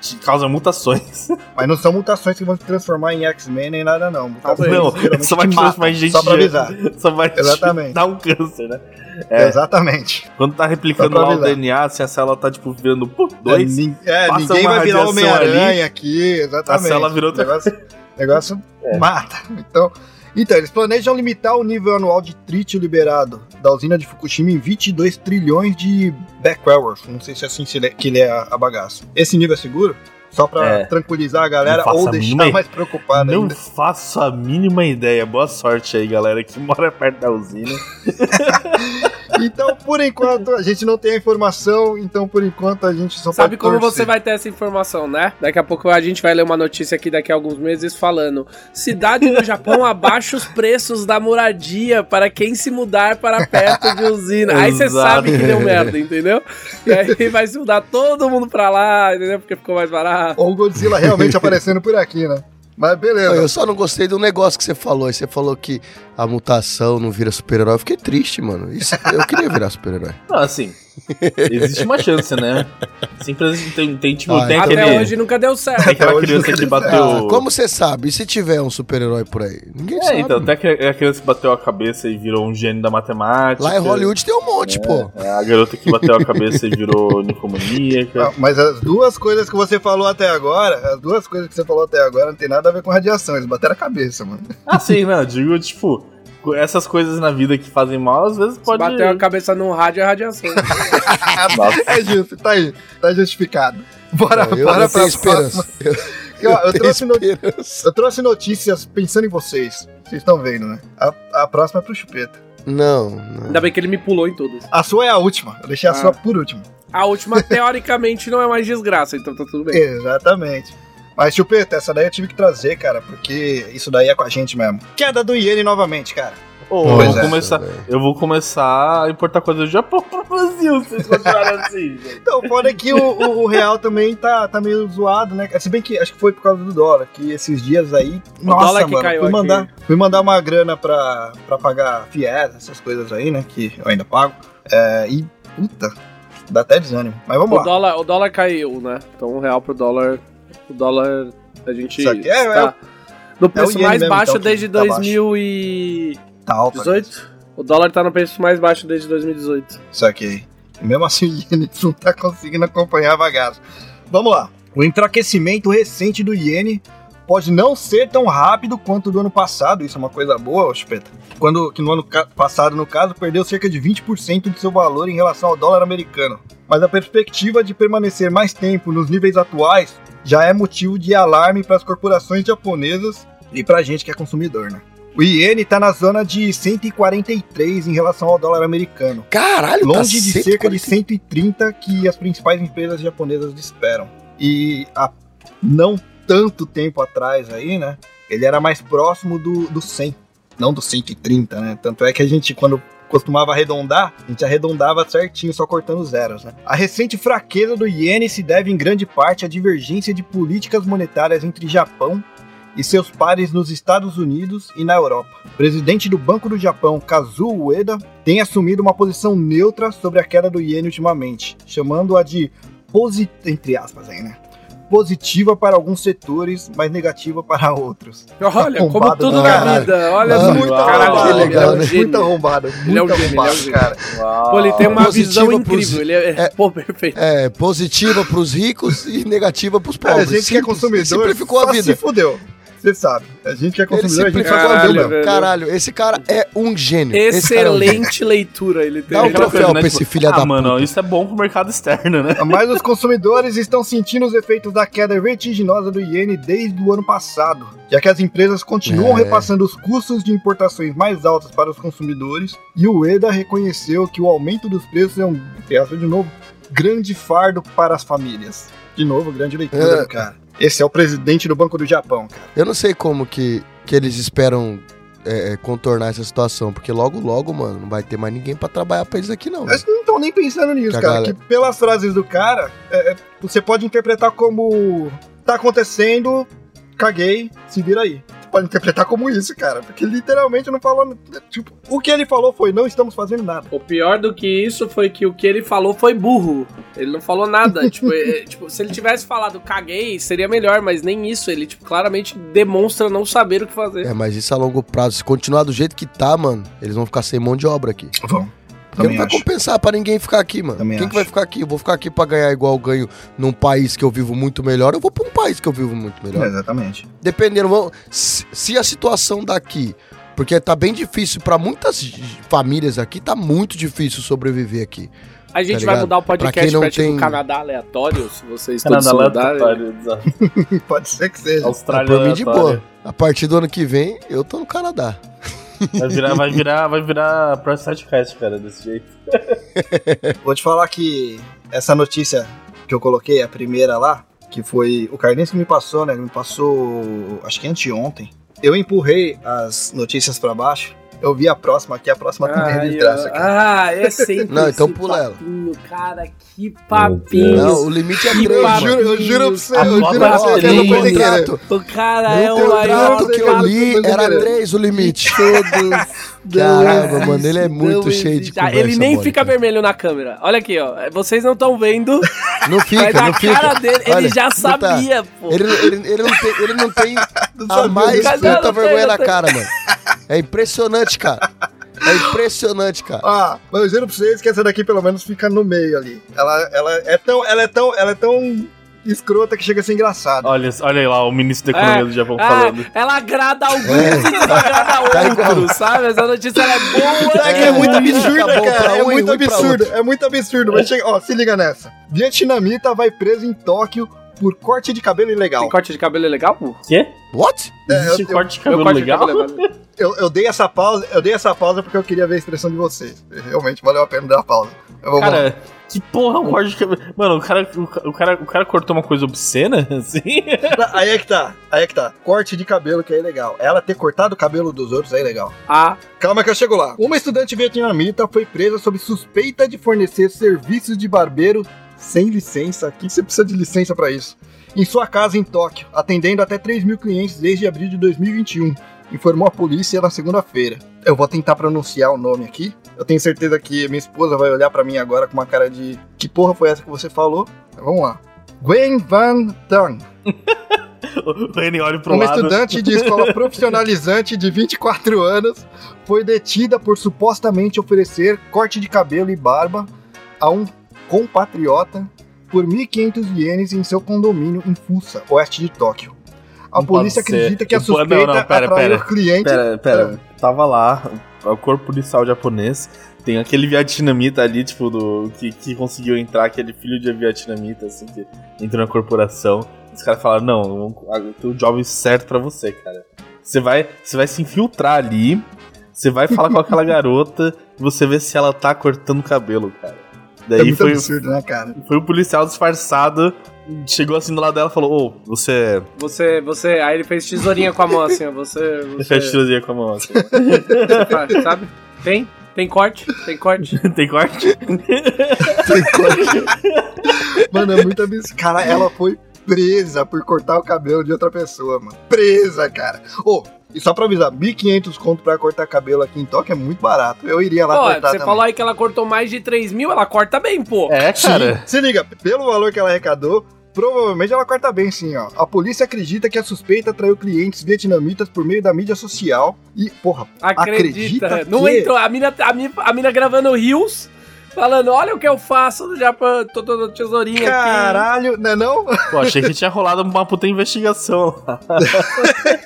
Te causa mutações. <laughs> Mas não são mutações que vão se transformar em X-Men nem nada, não. Mutações não, só vai te transformar em gente. Só pra avisar. <laughs> Só vai Exatamente. dar um câncer, né? É, Exatamente. Quando tá replicando lá o DNA, se a célula tá, tipo, virando puf, dois. É, é ninguém vai virar Homem-Aranha aqui, exatamente. A célula virou outra. O negócio, <laughs> negócio é. mata. Então, Então, eles planejam limitar o nível anual de trítio liberado da usina de Fukushima em 22 trilhões de becquerels. Não sei se é assim se ele é- que ele é a, a bagaça. Esse nível é seguro? Só pra É. tranquilizar a galera ou a deixar mínima- mais preocupada Não ainda. faço a mínima ideia. Boa sorte aí, galera, que mora perto da usina. <laughs> Então, por enquanto, a gente não tem a informação, então por enquanto a gente só Sabe pode como torcer. você vai ter essa informação, né? Daqui a pouco a gente vai ler uma notícia aqui daqui a alguns meses falando: cidade no Japão abaixa os preços da moradia para quem se mudar para perto de usina. Aí você sabe que deu merda, entendeu? E aí vai se mudar todo mundo pra lá, entendeu? Porque ficou mais barato. Ou o Godzilla realmente <laughs> aparecendo por aqui, né? Mas beleza. Eu só não gostei do negócio que você falou. Aí você falou que a mutação não vira super-herói. Eu fiquei triste, mano. Isso, eu queria virar super-herói. Não, assim, existe uma chance, né? Sempre tem, tem, tipo, Ah, tem então- Até aquele... hoje nunca deu certo. Tem aquela criança que bateu... Ah, como você sabe? E se tiver um super-herói por aí? Ninguém É, sabe. então, até que a criança que bateu a cabeça e virou um gênio da matemática. Lá em Hollywood tem um monte, pô. É, a garota que bateu a cabeça e virou <laughs> ninfomaníaca. Ah, Mas as duas coisas que você falou até agora, as duas coisas que você falou até agora não tem nada a ver com radiação, eles bateram a cabeça, mano. Ah, sim, não, eu digo, tipo, essas coisas na vida que fazem mal, às vezes Se pode... bater a cabeça num rádio é radiação. <laughs> É justo, tá aí, tá justificado. Bora, eu, bora pra esperança. Eu, eu, eu trouxe no- esperança. eu trouxe notícias pensando em vocês. Vocês estão vendo, né? A, a próxima é pro Chupeta. Não, não. Ainda bem que ele me pulou em todas. A sua é a última. Eu deixei a Ah. sua por último. A última, teoricamente, não é mais desgraça, então tá tudo bem. Exatamente. Mas, Chupeta, essa daí eu tive que trazer, cara, porque isso daí é com a gente mesmo. Queda do Iene novamente, cara. Pois eu, vou é. começar, eu vou começar a importar coisas do Japão pro Brasil, se vocês continuarem assim, <laughs> gente. Então, foda é que o, o- o real também tá, tá meio zoado, né? Se bem que acho que foi por causa do dólar, que esses dias aí. nossa, dólar que mano, caiu fui aqui. mandar, fui mandar uma grana pra, pra pagar FIES, essas coisas aí, né? Que eu ainda pago. É, e, puta, dá até desânimo. Mas vamos O lá. dólar, o dólar caiu, né? Então o real pro dólar. O dólar. A gente. Isso aqui é- está no preço iene mais mesmo, baixo então, que desde tá baixo. 2018. Tá alto. né? O dólar tá no preço mais baixo desde 2018. Isso aqui. E mesmo assim o Iene <laughs> não tá conseguindo acompanhar a bagaça. Vamos lá. O enfraquecimento recente do Iene pode não ser tão rápido quanto do ano passado. Isso é uma coisa boa, Chupeta. Quando que no ano passado, no caso, perdeu cerca de 20% de seu valor em relação ao dólar americano. Mas a perspectiva de permanecer mais tempo nos níveis atuais já é motivo de alarme para as corporações japonesas e pra gente que é consumidor, né? O iene tá na zona de 143 em relação ao dólar americano. Caralho, Longe tá de 140. cerca de 130 que as principais empresas japonesas esperam. E há não tanto tempo atrás aí, né? Ele era mais próximo do, do 100, não do 130, né? Tanto é que a gente, quando costumava arredondar, a gente arredondava certinho, só cortando zeros, né? A recente fraqueza do iene se deve em grande parte à divergência de políticas monetárias entre Japão e seus pares nos Estados Unidos e na Europa. O presidente do Banco do Japão, Kazuo Ueda, tem assumido uma posição neutra sobre a queda do iene ultimamente, chamando-a de posi- entre aspas aí, né? Positiva para alguns setores, mas negativa para outros. <laughs> Olha, como tudo do na caralho. vida. Olha só. muito Caralho, arrombado, que legal, ele é um né? Muito arrombado, muito Ele é um gênio, ele é um arrombado, gênio. cara. Uau. Pô, ele tem uma Positiva visão pros- incrível. Ele é, é- <laughs> pô, perfeito. É, positiva pros ricos e negativa pros É, pobres. a gente que é Simples. consumidor Simplificou a vida. se fudeu. Você sabe. A gente que é consumidor, a gente Caralho, mesmo. velho. Caralho, esse cara é um gênio. Esse cara é um gênio. Excelente leitura ele tem. Dá um Aquela troféu coisa, né, pra esse filho ah, da mano, puta. isso é bom pro mercado externo, né? <laughs> Mas os consumidores estão sentindo os efeitos da queda vertiginosa do iene desde o ano passado, já que as empresas continuam É. repassando os custos de importações mais altos para os consumidores, e o EDA reconheceu que o aumento dos preços é um, de novo, grande fardo para as famílias. De novo, grande leitura É. do cara. Esse é o presidente do Banco do Japão, cara. Eu não sei como que, que eles esperam é, é, contornar essa situação, porque logo, logo, mano, não vai ter mais ninguém pra trabalhar pra eles aqui, não. Mas não estão nem pensando nisso, Que cara. galera- Que pelas frases do cara, é, é, você pode interpretar como tá acontecendo, caguei, se vira aí. Pode interpretar como isso, cara. Porque literalmente não falou. Tipo, o que ele falou foi: não estamos fazendo nada. O pior do que isso foi que o que ele falou foi burro. Ele não falou nada. <laughs> tipo, é- tipo, se ele tivesse falado caguei, seria melhor, mas nem isso. Ele, tipo, claramente demonstra não saber o que fazer. É, mas isso a longo prazo, se continuar do jeito que tá, mano, eles vão ficar sem mão de obra aqui. Vamos. Porque não vai acho. compensar pra ninguém ficar aqui, mano. Também Quem acho. que vai ficar aqui? Eu vou ficar aqui pra ganhar igual eu ganho num país que eu vivo muito melhor, eu vou pra um país que eu vivo muito melhor. Exatamente. Dependendo, se, a situação daqui Porque tá bem difícil pra muitas famílias aqui, tá muito difícil sobreviver aqui. A gente Tá vai mudar o Pra podcast quem pra, não tipo tem- Canadá aleatório, se vocês todos Canadá aleatório, exato. <laughs> Pode ser que seja. Austrália Pra mim de boa. A partir do ano que vem, eu tô no Canadá. Vai virar, vai virar, vai virar pra sidecast, cara, desse jeito. <laughs> Vou te falar que essa notícia que eu coloquei, a primeira lá, que foi o Carlinhos que me passou, né? Me passou, acho que anteontem. Eu empurrei as notícias pra baixo. Eu vi a próxima aqui, a próxima também é desgraça, cara. Ah, é sempre Não, então esse pula ela. cara, que papinho. Não, o limite é 3, Eu juro, eu juro pra você, A eu juro pra você que eu não três. entendendo. contrato, O cara é o maior contrato que eu li, eu era. 3 o limite. todos. <laughs> Caramba, mano, ele é muito cheio de existe. conversa Ele nem fica vermelho na câmera. Olha aqui, ó. Vocês não estão vendo, Não fica, não fica. cara dele, ele já sabia, pô. Ele, não tem, ele não tem <laughs> a mais puta vergonha na cara, mano. É impressionante, cara. É impressionante, cara. Ah, mas eu juro pra vocês que essa daqui pelo menos fica no meio ali. Ela, ela é tão, ela é tão, ela é tão escrota que chega a ser engraçada. Olha, olha aí lá, o ministro da Economia É, do Japão Ah, falando. ela agrada alguns É. e desagrada Tá outros, sabe? Essa notícia ela é boa. É, É, muito acabou pra cara. É um muito ruim pra absurdo. É muito absurdo. Mas chega, ó, se liga nessa. Vietnamita vai preso em Tóquio por corte de cabelo ilegal. Tem corte de cabelo legal, pô? Quê? What? É, Existe eu- corte de cabelo corte de legal? <laughs> Eu, eu dei essa pausa, eu dei essa pausa porque eu queria ver a expressão de vocês. Realmente valeu a pena dar a pausa. Eu vou Cara, que porra é um corte de cabelo? Mano, o cara, o, ca- o cara, o cara cortou uma coisa obscena, <laughs> assim? Aí é que tá, aí é que tá. Corte de cabelo que é ilegal. Ela ter cortado o cabelo dos outros é ilegal. Ah, Calma que eu chego lá. Uma estudante vietnamita foi presa sob suspeita de fornecer serviços de barbeiro sem licença. Aqui você precisa de licença pra isso. Em sua casa em Tóquio, atendendo até 3 mil clientes desde abril de 2021. Informou a polícia na segunda-feira. Eu vou tentar pronunciar o nome aqui. Eu tenho certeza que minha esposa vai olhar pra mim agora com uma cara de que porra foi essa que você falou? Mas vamos lá. Gwen Van Tang, o <laughs> Reni olha pro uma lado. estudante de escola <laughs> profissionalizante de 24 anos foi detida por supostamente oferecer corte de cabelo e barba a um compatriota por 1.500 ienes em seu condomínio em Fusa, oeste de Tóquio. A Não polícia ser. acredita que a Não, não, suspeita não, pera, atraiu pera. cliente. Pera, pera. Tava lá, o corpo policial japonês. Tem aquele vietnamita ali, tipo, do que, que conseguiu entrar, aquele filho de vietnamita, assim, que entrou na corporação. Os caras falaram, não, tem o job certo pra você, cara. Você vai, você vai se infiltrar ali, você vai falar com aquela <laughs> garota e você vê se ela tá cortando o cabelo, cara. É Daí muito foi, absurdo, né, cara? foi o policial disfarçado, chegou assim do lado dela e falou, ô, você... você, você. Aí ele fez tesourinha com a mão assim, ó. Você. Você fez tirozinha com a mão, assim. faz, sabe? Tem? Tem corte? <laughs> Tem corte? Tem corte? Mano, é muito absurdo. Cara, ela foi presa por cortar o cabelo de outra pessoa, mano. Presa, cara. Ô, e só pra avisar, 1.500 conto pra cortar cabelo aqui em Tóquio é muito barato. Eu iria lá Pô, cortar você também. falou aí que ela cortou mais de 3 mil, ela corta bem, pô. É, cara. Sim, se liga, pelo valor que ela arrecadou, provavelmente ela corta bem sim, ó. A polícia acredita que a suspeita atraiu clientes vietnamitas por meio da mídia social e, porra, Acredita. Acredita não que- entrou. A mina, a, mina, a mina gravando rios, falando: olha o que eu faço no Japão, tô dando tesourinha aqui. caralho, né não? Pô, achei que tinha rolado uma puta investigação. <laughs>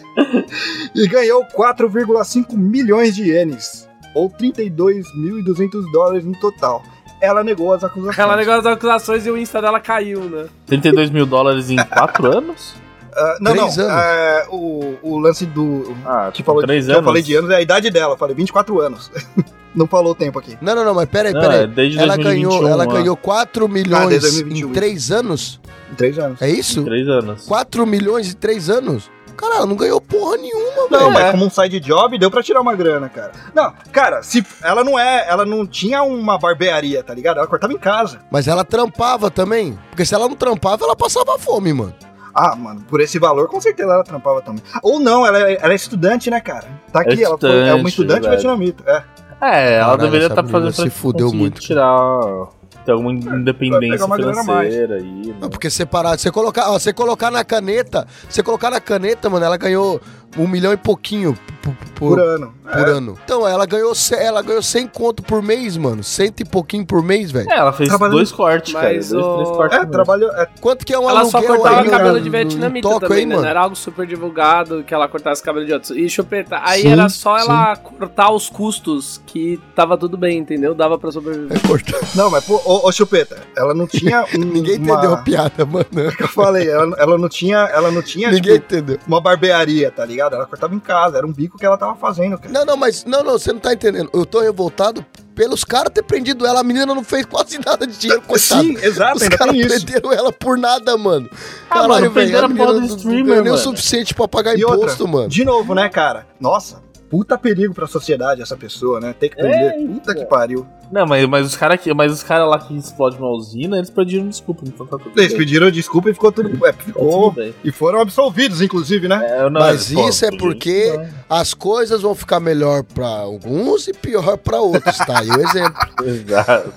E ganhou 4,5 milhões de ienes, ou 32.200 dólares no total. Ela negou as acusações. Ela negócio das acusações e o Insta dela caiu, né? 32 mil dólares em 4 anos? Ah, não, Três não, anos. é, o, o lance do... Ah, Que falou, 3 que anos. eu falei de anos é a idade dela, eu falei 24 anos. <laughs> não falou o tempo aqui. Não, não, não, mas pera aí, Não, pera é aí. desde Ela 2021, ganhou, ela ó. ganhou 4 Ah, milhões 2021. em 3 anos? Em 3 anos. É isso? 3 anos. 4 milhões em 3 anos? Cara, ela não ganhou porra nenhuma, Não, mas como um side job deu pra tirar uma grana, cara. Não, cara, se ela não é, ela não tinha uma barbearia, tá ligado? Ela cortava em casa. Mas ela trampava também. Porque se ela não trampava, ela passava fome, mano. Ah, mano, por esse valor, com certeza ela trampava também. Ou não, ela é, ela é estudante, né, cara? Tá aqui, É ela foi, é uma estudante, estudante velho. vietnamita. É. É, ela Caralho, deveria estar menina fazendo pra se fudeu muito, tirar ter alguma pegar independência financeira aí. Não, né? porque separar, você colocar, ó, você colocar na caneta, você colocar na caneta, mano, ela ganhou um milhão e pouquinho por, por, ano. por É. ano. Então, ela ganhou, ela ganhou 100 conto por mês, mano. Cento e pouquinho por mês, velho. É, ela fez Trabalhando- dois cortes, cara. Mas, Dois, ô, três cortes. É, trabalhou. É, Quanto que é um Ela só aluguel cortava aí, cabelo de vietnamita também, aí, né? mano? Não era algo super divulgado que ela cortasse cabelo de outros. E chupeta, aí Sim, era só ela cortar os custos que tava tudo bem, entendeu? Dava pra sobreviver. É. Não, mas, pô, ô, ô, Chupeta, ela não tinha. Um, <laughs> Ninguém uma- entendeu a piada, mano. Eu falei, ela, ela não tinha. Ela não tinha, Ninguém tipo, entendeu. uma barbearia, tá ligado? Ela cortava em casa, era um bico que ela tava fazendo, cara. Não, não, mas não, não, você não tá entendendo. Eu tô revoltado pelos caras ter prendido ela. A menina não fez quase nada de dinheiro. Sim, exato, Os ainda caras prenderam ela por nada, mano. Ah, mano, prenderam a menina porra do não- não streamer, ganhou nem o suficiente pra pagar E imposto, outra, mano. de novo, né, cara? Nossa, puta perigo pra sociedade essa pessoa, né? Tem que prender. puta que pariu. Não, mas, mas os caras mas os cara lá que explodem uma usina, eles pediram desculpa, então tá tudo Eles bem. pediram desculpa e ficou tudo. É, Tá ficou. tudo. E foram absolvidos, inclusive, né? É, não, Mas pô, isso é gente, porque não. as coisas vão ficar melhor pra alguns e pior pra outros, tá? aí o exemplo. <laughs> Exato.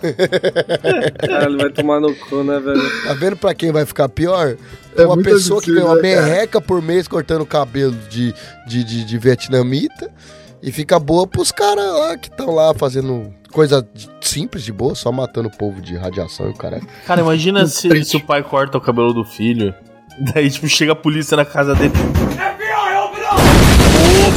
Caralho, vai tomar no cu, né, velho? Tá vendo pra quem vai ficar pior? É uma pessoa que ganha uma né, cara? merreca por mês cortando cabelo de, de, de, de vietnamita e fica boa pros caras lá que estão lá fazendo coisa de- simples, de boa, só matando o povo de radiação e o caralho. Cara, imagina <laughs> se, se o pai corta o cabelo do filho, <laughs> daí, tipo, chega a polícia na casa dele. Ô,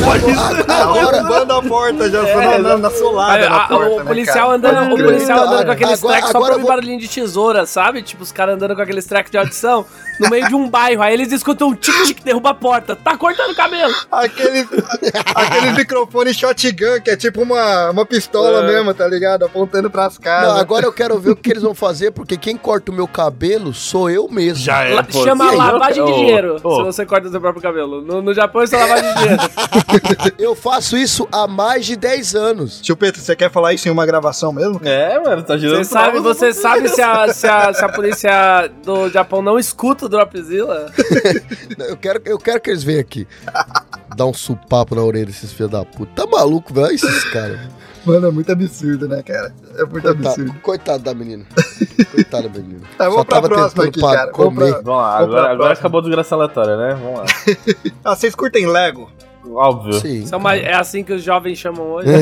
pode ser. Agora, a porta, já só na, na, na solada. Na a- porta, o né, policial cara? andando, o policial andando com aqueles Agora- tracks só pra ouvir vou- barulhinho de tesoura, sabe? Tipo, os caras andando com aqueles tracks de audição no meio de um bairro. Aí eles escutam um tic-tic, derruba a porta. Tá cortando o cabelo. Aquele, aquele microfone shotgun, que é tipo uma, uma pistola É. mesmo, tá ligado? Apontando pras casas. não, agora eu quero ver o que eles vão fazer, porque quem corta o meu cabelo sou eu mesmo. Já é. La- pô, chama lavagem de dinheiro ô, se você corta o seu próprio cabelo. No, no Japão isso é lavagem de dinheiro. <laughs> <laughs> Eu faço isso há mais de 10 anos. Tio Pedro, você quer falar isso em uma gravação mesmo? É, mano, tá girando Você sabe, você sabe se a, se, a, se a polícia do Japão não escuta o Dropzilla? <laughs> Eu quero, eu quero que eles venham aqui. Dar um supapo na orelha desses filhos da puta. Tá maluco, velho? Olha esses caras. Mano, é muito absurdo, né, cara? É muito absurdo. Coitado, coitado da menina. <laughs> Coitada da menina. Tá, vamos Só pra tava tentando aqui, pa- cara. Vamos comer. pra- Vamos lá, Vamos pra agora, agora acabou a desgraça aleatória, né? Vamos lá. Ah, vocês curtem Lego? Óbvio. Sim. Isso é, uma- é assim que os jovens chamam hoje. <laughs>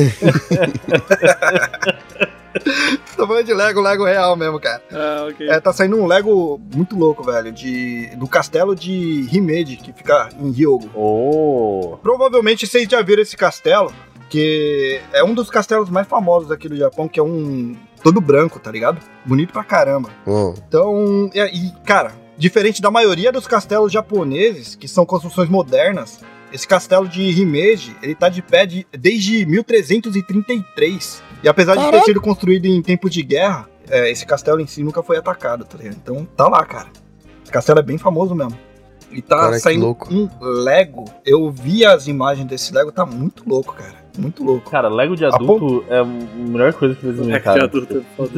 Tô falando de Lego, Lego real mesmo, cara. Ah, ok. É, tá saindo um Lego muito louco, velho, de, do castelo de Himeji, que fica em Hyogo. Oh. Provavelmente vocês já viram esse castelo, que é um dos castelos mais famosos aqui do Japão, que é um todo branco, tá ligado? Bonito pra caramba. Ó, Então, e, e, cara, diferente da maioria dos castelos japoneses, que são construções modernas, esse castelo de Himeji, ele tá de pé de- desde 1333. E apesar de ter Caraca. sido construído em tempo de guerra, é, esse castelo em si nunca foi atacado, tá ligado? Então, tá lá, cara. Esse castelo é bem famoso mesmo. E tá Cara, saindo louco. um Lego. Eu vi as imagens desse Lego, tá muito louco, cara. Muito louco. Cara, Lego de adulto é a melhor coisa que eles inventaram. de adulto é.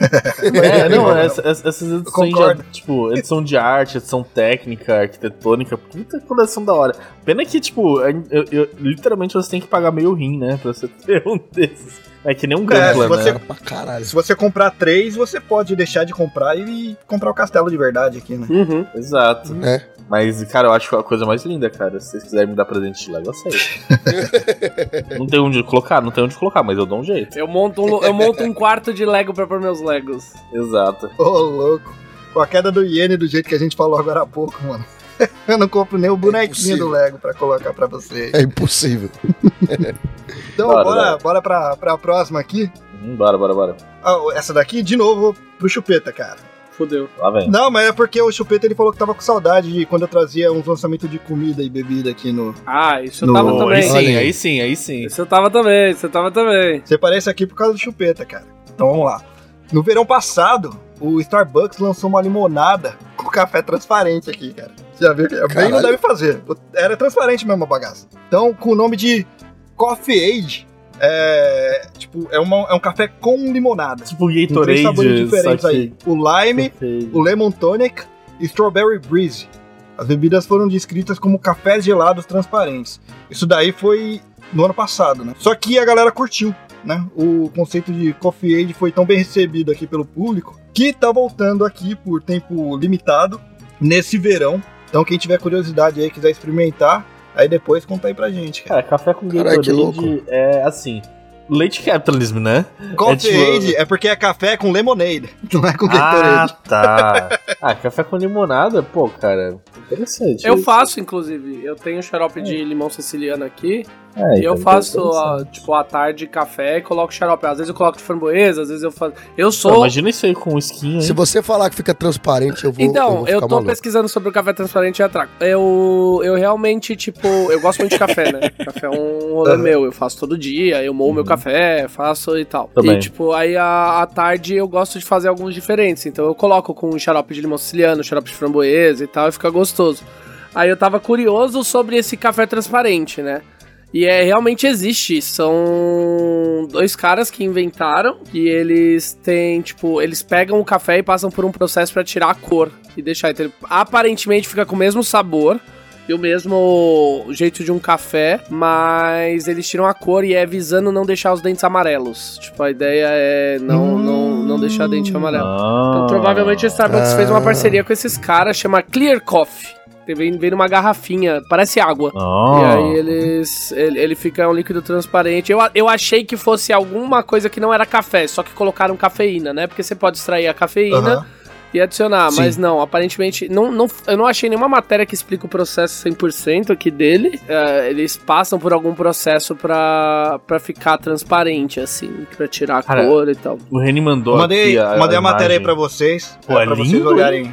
<laughs> É, não, essa- essa- essas edições de, tipo, edição de arte, edição técnica, arquitetônica, puta coleção da hora. Pena que, tipo, eu- eu- literalmente você tem que pagar meio rim, né, pra você <laughs> ter um desses. É que nem um É, Gunpla, se você- né? pra caralho. Se você comprar três, você pode deixar de comprar e comprar o castelo de verdade aqui, né? Uhum. Exato. É. Mas, cara, eu acho a coisa mais linda, cara. Se vocês quiserem me dar presente de Lego, eu aceito. <laughs> não tem onde colocar, não tem onde colocar, mas eu dou um jeito. Eu monto, um, eu monto um quarto de Lego pra pôr meus Legos. Exato. Ô, louco. Com a queda do iene do jeito que a gente falou agora há pouco, mano. <laughs> Eu não compro nem o bonequinho impossível. do Lego pra colocar pra você. É impossível. <laughs> Então, Bora, bora, bora. bora pra, pra próxima aqui. Hum, bora, bora, bora. Ah, essa daqui, de novo, pro Chupeta, cara. Fudeu. Lá vem. Não, mas é porque o Chupeta ele falou que tava com saudade de quando eu trazia uns lançamentos de comida e bebida aqui no. Ah, isso eu No- tava Aí também. sim, Olha aí. aí sim, aí sim. Isso eu tava também, isso eu tava também. Você aparece aqui por causa do Chupeta, cara. Então vamos lá. No verão passado, o Starbucks lançou uma limonada <laughs> com café transparente aqui, cara. Já viu que bem Caralho. não deve fazer. Era transparente mesmo a bagaça. Então, com o nome de Coffee Age, é, tipo, é, uma- é um café com limonada. Tipo Gatorade, sabores diferentes aí. O lime, o lemon tonic e strawberry breeze. As bebidas foram descritas como cafés gelados transparentes. Isso daí foi no ano passado, né? Só que a galera curtiu, né? O conceito de Coffee Aid foi tão bem recebido aqui pelo público que tá voltando aqui por tempo limitado nesse verão. Então quem tiver curiosidade aí quiser experimentar, Aí depois conta aí pra gente, cara. Cara, café com Gatorade é assim. Late capitalism, né? Coffee tipo- Aid é porque é café com lemonade, <laughs> não é com Ah, Gatorade. tá. Ah, café com limonada, pô, cara. Interessante. Eu faço, inclusive. Eu tenho xarope de limão siciliano aqui. É, e eu então, faço, ó, tipo, à tarde café e coloco xarope. Às vezes eu coloco de framboesa, às vezes eu faço. Eu Pô, sou. imagina isso aí com skin, hein? Se você falar que fica transparente, eu vou. Então, vou eu, tô maluco. pesquisando sobre o café transparente e atraco. Eu, eu realmente, tipo, eu gosto muito de café, né? <laughs> Café é um rolê Aham. meu. Eu faço todo dia, eu moo meu café, faço e tal. Também. E, tipo, aí à, à tarde eu gosto de fazer alguns diferentes. Então eu coloco com xarope de limão siciliano, xarope de framboesa e tal, e fica gostoso. Aí eu tava curioso sobre esse café transparente, né? E é, realmente existe. São dois caras que inventaram. E eles têm, tipo, eles pegam o café e passam por um processo pra tirar a cor e deixar. Então, ele aparentemente fica com o mesmo sabor. E o mesmo jeito de um café, mas eles tiram a cor e é visando não deixar os dentes amarelos. Tipo, a ideia é não, não, não deixar dente amarelo. Ah. Então, provavelmente o Starbucks Ah. fez uma parceria com esses caras, chama Clear Coffee. Vem, vem numa garrafinha, parece água. Ah. E aí eles. Ele, ele fica um líquido transparente. Eu, a- eu achei que fosse alguma coisa que não era café, só que colocaram cafeína, né? Porque você pode extrair a cafeína e adicionar. Sim. Mas não, aparentemente. Não, não, eu não achei nenhuma matéria que explica o processo 100% aqui dele. É, eles passam por algum processo pra, pra ficar transparente, assim, pra tirar a Cara, cor e tal. O Reni mandou Mandei, aqui a, mandei a, matéria aí pra vocês. Pô, é pra vocês lindo, olharem.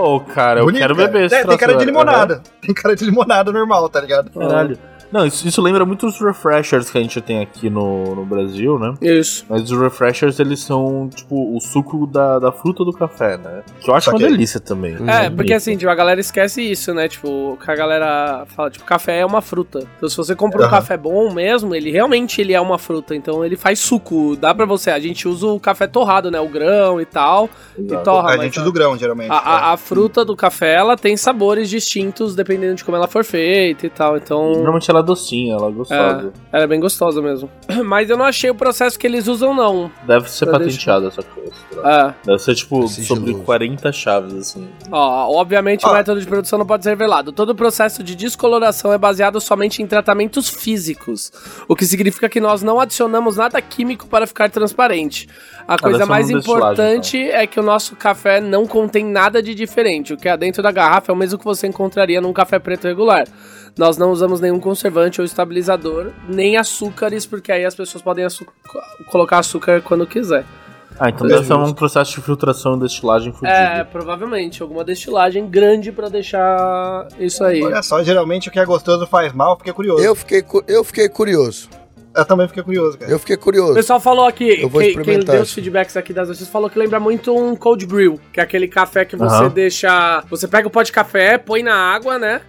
Ô, cara, eu Bonito, quero cara. beber esse É, tem cara de limonada. Tem cara de limonada normal, tá ligado? Caralho. Não, isso, isso lembra muito os refreshers que a gente tem aqui no, no Brasil, né? Isso. Mas os refreshers, eles são, tipo, o suco da, da fruta do café, né? Que eu acho uma Saquei. delícia também. É, Bonito. porque assim, tipo, a galera esquece isso, né? Tipo, que a galera fala, tipo, café é uma fruta. Então se você compra um Aham. café bom mesmo, ele realmente ele é uma fruta. Então ele faz suco. Dá pra você. A gente usa o café torrado, né? O grão e tal. E Exato. torra. a gente usa o grão, geralmente. a, a- a fruta do café, ela tem sabores distintos dependendo de como ela for feita e tal. Então. Normalmente ela é docinha, ela é gostosa. Ela é bem gostosa mesmo. <clears throat> Mas eu não achei o processo que eles usam, não. Deve ser Pra patenteada essa coisa. É. Deve ser, tipo, Sigiloso. sobre 40 chaves, assim. Ó, obviamente o Ah. método de produção não pode ser revelado. Todo o processo de descoloração é baseado somente em tratamentos físicos, o que significa que nós não adicionamos nada químico para ficar transparente. A coisa deve ser mais destilagem, importante é que o nosso café não contém nada de diferente. O que há dentro da garrafa é o mesmo que você encontraria num café preto regular. Nós não usamos nenhum conservante ou estabilizador, nem açúcares, porque aí as pessoas podem colocar açúcar quando quiser. Ah, então É deve ser um processo de filtração e destilagem fudido. É, provavelmente. Alguma destilagem grande pra deixar isso aí. Olha só, geralmente o que é gostoso faz mal, fiquei curioso. Eu fiquei, cu- eu fiquei curioso. Eu também fiquei curioso, cara. Eu fiquei O curioso. pessoal falou aqui, Eu vou quem, deu os feedbacks aqui das notícias falou que lembra muito um cold brew, que é aquele café que você Aham. deixa. Você pega o pó de café, põe na água, né?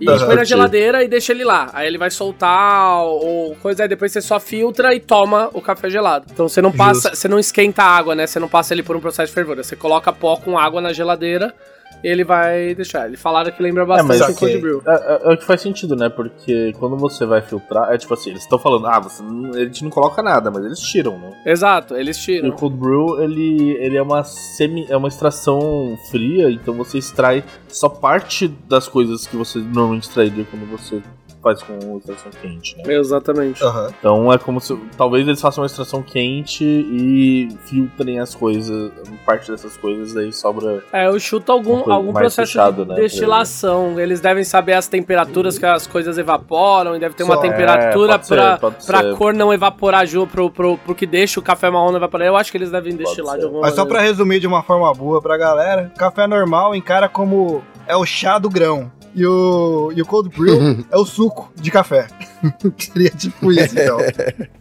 E Aham. põe na geladeira e deixa ele lá. Aí ele vai soltar ou coisa, aí depois você só filtra e toma o café gelado. Então você não passa, você não esquenta a água, né? Você não passa ele por um processo de fervura. Você coloca pó com água na geladeira ele vai deixar. Eles falaram que lembra bastante mas- um cold brew. É, é- é o que faz sentido, né? Porque quando você vai filtrar, é tipo assim, eles estão falando, ah, você não, a gente não coloca nada, mas eles tiram, né? Exato, eles E o tiram. cold brew, ele, ele é uma semi, é uma extração fria, então você extrai só parte das coisas que você normalmente extrairia quando você faz com extração quente, né? Exatamente. Aham. Então é como se talvez eles façam uma extração quente e filtrem as coisas, parte dessas coisas aí sobra. É, eu chuto algum, algum processo fechado, de né, destilação. Eles devem saber as temperaturas que as coisas evaporam e deve ter uma Só- temperatura É, pode ser, pra, pra ser. cor não evaporar junto, pro, pro, pro que deixa o café marrom não evaporar. Eu acho que eles devem destilar de alguma Mas só pra resumir de uma forma boa pra galera, café normal encara como é o chá do grão. E o, e o cold brew <laughs> é o suco de café. <laughs> Seria tipo isso, então.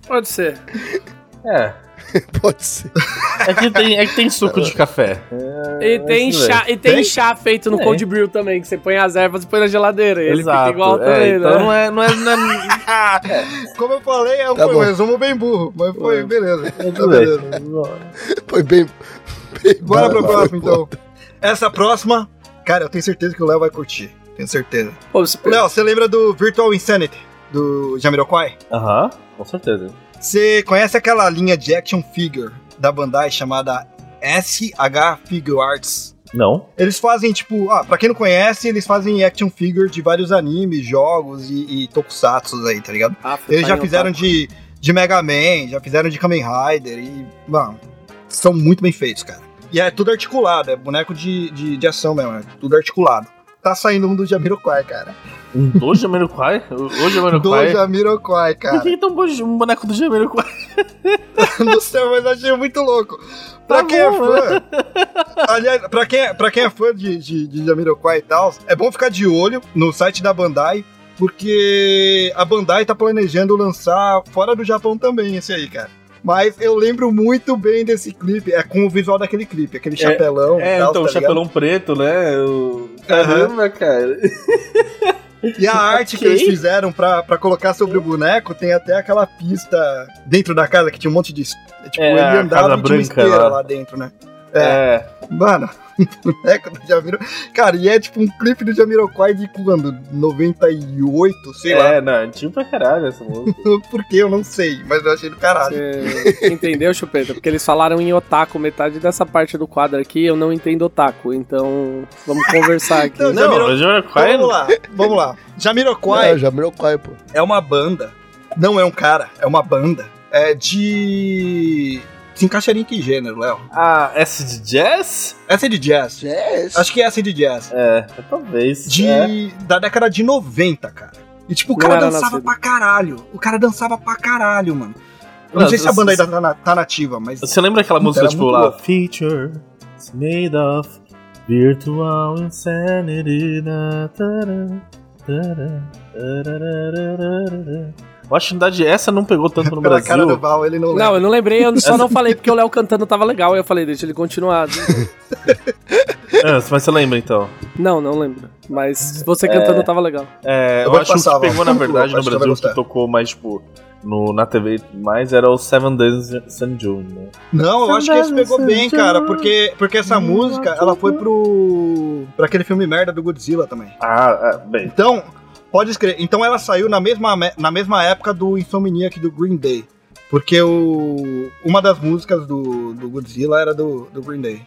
Pode ser. É. <laughs> Pode ser. É que tem, é que tem suco de café. É, E tem, chá, e tem, Tem? chá feito no Tem. cold brew também, que você põe as ervas e põe na geladeira. E ele Exato. fica igual é, também, então né? não é, não é, não é Como eu falei, é um, Tá foi um resumo bem burro, mas foi É. beleza. Tá beleza. Foi bem. bem Bora pro bom, próximo, foi bom. então. Essa próxima, cara, eu tenho certeza que o Léo vai curtir. Tenho certeza. Pô, você- Léo, você lembra do Virtual Insanity, do Jamiroquai? Aham, com certeza. Você conhece aquela linha de action figure da Bandai chamada SH Figure Arts? Não. Eles fazem, tipo, ah, pra quem não conhece, eles fazem action figure de vários animes, jogos e, e tokusatsu aí, tá ligado? Ah, Eles já fizeram de, de Mega Man, já fizeram de Kamen Rider e, mano, são muito bem feitos, cara. E é tudo articulado, é boneco de, de, de ação mesmo, é tudo articulado. Tá saindo um do Jamiroquai, cara. Um do Jamiroquai? O Do Jamiroquai? Jamiroquai, Por cara. que tão bom um boneco do Jamiroquai? <laughs> Não sei, mas achei muito louco. Pra Tá quem é bom, fã. Aliás, pra quem, é- pra quem é fã de, de, de Jamiroquai e tal, é bom ficar de olho no site da Bandai, porque a Bandai tá planejando lançar fora do Japão também esse aí, cara. Mas eu lembro muito bem desse clipe, é com o visual daquele clipe, aquele chapelão É, e tal, então, o tá ligado? chapelão preto, né? O... Caramba, cara. E a <laughs> arte que Ok. eles fizeram pra, pra colocar sobre o boneco tem até aquela pista dentro da casa que tinha um monte de. Tipo, É, ele andava e tinha uma Branca esteira lá. lá dentro, né? É. É. Mano, boneco do Jamiro. Cara, e é tipo um clipe do Jamiroquai de quando? 98, sei lá. É, não, antigo pra caralho essa música. <laughs> Por que eu não sei, mas eu achei do caralho. Você <laughs> entendeu, Chupeta? Porque eles falaram em otaku. Metade dessa parte do quadro aqui eu não entendo otaku. Então vamos <laughs> conversar aqui. Então, Não, Jamiro- Jamiroquai... Vamos lá, vamos lá. Jamiroquai É, Jamiroquai, pô. é uma banda, não é um cara, é uma banda. É de. Se encaixaria em que gênero, Léo? Ah, essa de jazz? Essa é de jazz. Yes. Acho que é essa de jazz. É, talvez. De, É. Da década de 90, cara. E tipo, o Não cara era dançava pra caralho. O cara dançava pra caralho, mano. Eu não Não, sei se a banda ainda tá, na- tá nativa, mas. Você lembra aquela música, Era tipo, lá? Feature is made of virtual insanity. na, tará, tará, tararararara. Eu acho que na verdade essa não pegou tanto no Pela cara do Brasil. Val, ele não lembra. Não, eu não lembrei, eu só não falei porque o Léo cantando tava legal. Eu falei, deixa ele continuar. <laughs> É, mas você lembra então? Não, não lembro. Mas você cantando tava legal. É, Eu eu, acho passar, que pegou, Val. na verdade, <laughs> no Brasil, que tocou mais, tipo, no, na TV mais era o Seven Days St. June, né? Não, eu acho que esse pegou bem, cara, porque, porque essa música, ela foi pro. pra aquele filme merda do Godzilla também. Ah, é, bem. Então, pode escrever. Então ela saiu na mesma, me- na mesma época do Insomniac do Green Day. Porque o, uma das músicas do, do Godzilla era do, do Green Day.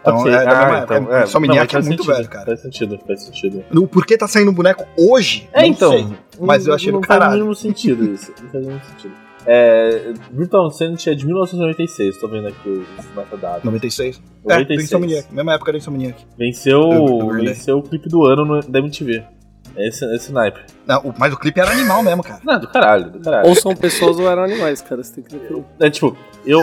Então ok. é ah, então, é, Insomniac não, é faz muito sentido, velho, cara. Faz sentido, faz sentido. O porquê tá saindo um boneco hoje? É, não então. sei. mas eu achei não do faz o caralho. mínimo sentido isso. Não faz o mínimo sentido. É, Brutal Insanity é de 1996, tô vendo aqui os metadados. 96. 96. É, do Insomniac. Mesma época do Insomniac. Venceu, Do- do venceu o clipe do ano no, da MTV. É Esse, esse naipe. Não, o- mas o clipe era animal mesmo, cara. Não, do caralho, do caralho. Ou são pessoas ou eram animais, cara. Você tem que ver. É tipo, eu.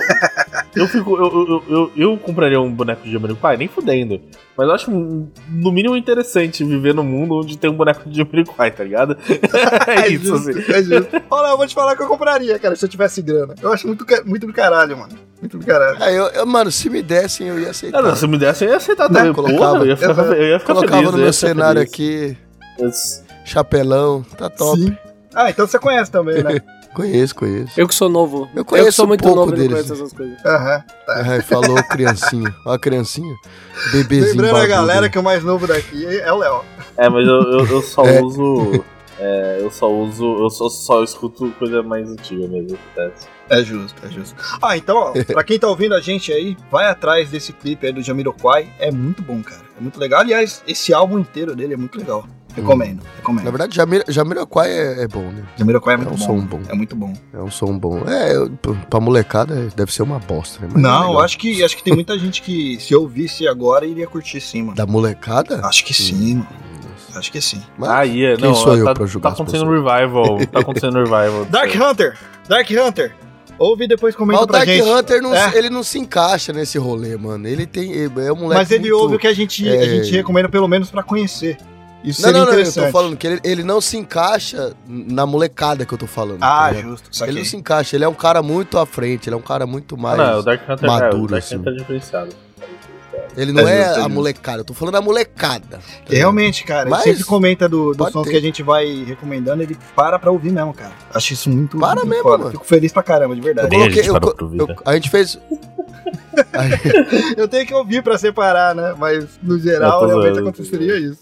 Eu fico. Eu, eu, eu, eu compraria um boneco de Jamiroquai, nem fudendo. Mas eu acho, no mínimo, interessante viver num mundo onde tem um boneco de Jamiroquai, tá ligado? <laughs> é isso, justo, assim. É justo. Olha, eu vou te falar que eu compraria, cara, se eu tivesse grana. Eu acho muito, ca- muito do caralho, mano. Muito do caralho. É, eu, eu- mano, se me dessem, eu ia aceitar. Ah, não, se me desse, eu ia aceitar Né, também. colocava. Porra, eu ia ficar, eu ia ficar Colocava feliz. no eu ia meu ficar cenário feliz. aqui, Chapelão, tá top. Sim. Ah, então você conhece também, né? <laughs> Conheço, conheço. Eu que sou novo. Eu conheço que sou muito pouco novo e não deles. conheço essas coisas. Aham. Ai, falou <laughs> criancinha. Ó, a criancinha. Bebezinho. Lembrando a galera que o mais novo daqui é o Léo. É, mas eu, eu, eu só <laughs> É. uso. é, eu só uso. Eu só, só escuto coisa mais antiga mesmo. acontece. É justo, é justo. Ah, então, ó, pra quem tá ouvindo a gente aí, vai atrás desse clipe aí do Jamiroquai. É muito bom, cara. É muito legal. Aliás, esse álbum inteiro dele é muito legal. Recomendo, recomendo. Na verdade, Jamir, Jamiroquai é, é bom, né? Jamiroquai é é muito um bom. som bom. É muito bom. É um som bom. É, eu- pra molecada deve ser uma bosta, né? Mas é Não, eu legal. acho que, acho que tem muita gente que, se ouvisse agora, iria curtir sim, mano. Da molecada? Acho que sim, mano. Acho que sim. Mas- Ah, ia. quem Não, sou eu tá, pra julgar tá acontecendo um revival. <laughs> Tá acontecendo um revival. Dark Hunter! Dark Hunter! Ouve e depois Mas comenta o pra Dark gente. Hunter, não, É. ele não se encaixa nesse rolê, mano. Ele tem. É um moleque. Mas ele muito... ouve o que a gente, a é. gente recomenda pelo menos pra conhecer. Isso Não, seria não, não, eu tô falando que ele, ele não se encaixa na molecada que eu tô falando. Ah, tá justo. Ele Saquei. não se encaixa, ele é um cara muito à frente, ele é um cara muito mais. não, o Dark Hunter, é, o maduro, Dark assim. Hunter é diferenciado. Ele não É é, justo, é a molecada, eu tô falando a molecada. tá? Realmente, cara, Mas ele sempre comenta do, dos pode sons ter. que a gente vai recomendando, ele para pra ouvir mesmo, cara. Acho isso muito, Para muito mesmo, foda. mano. Fico feliz pra caramba, de Eu verdade. A coloquei, gente eu, eu- né? a gente fez. <laughs> Eu tenho que ouvir pra separar, né? Mas, no geral, Eu realmente aconteceria isso.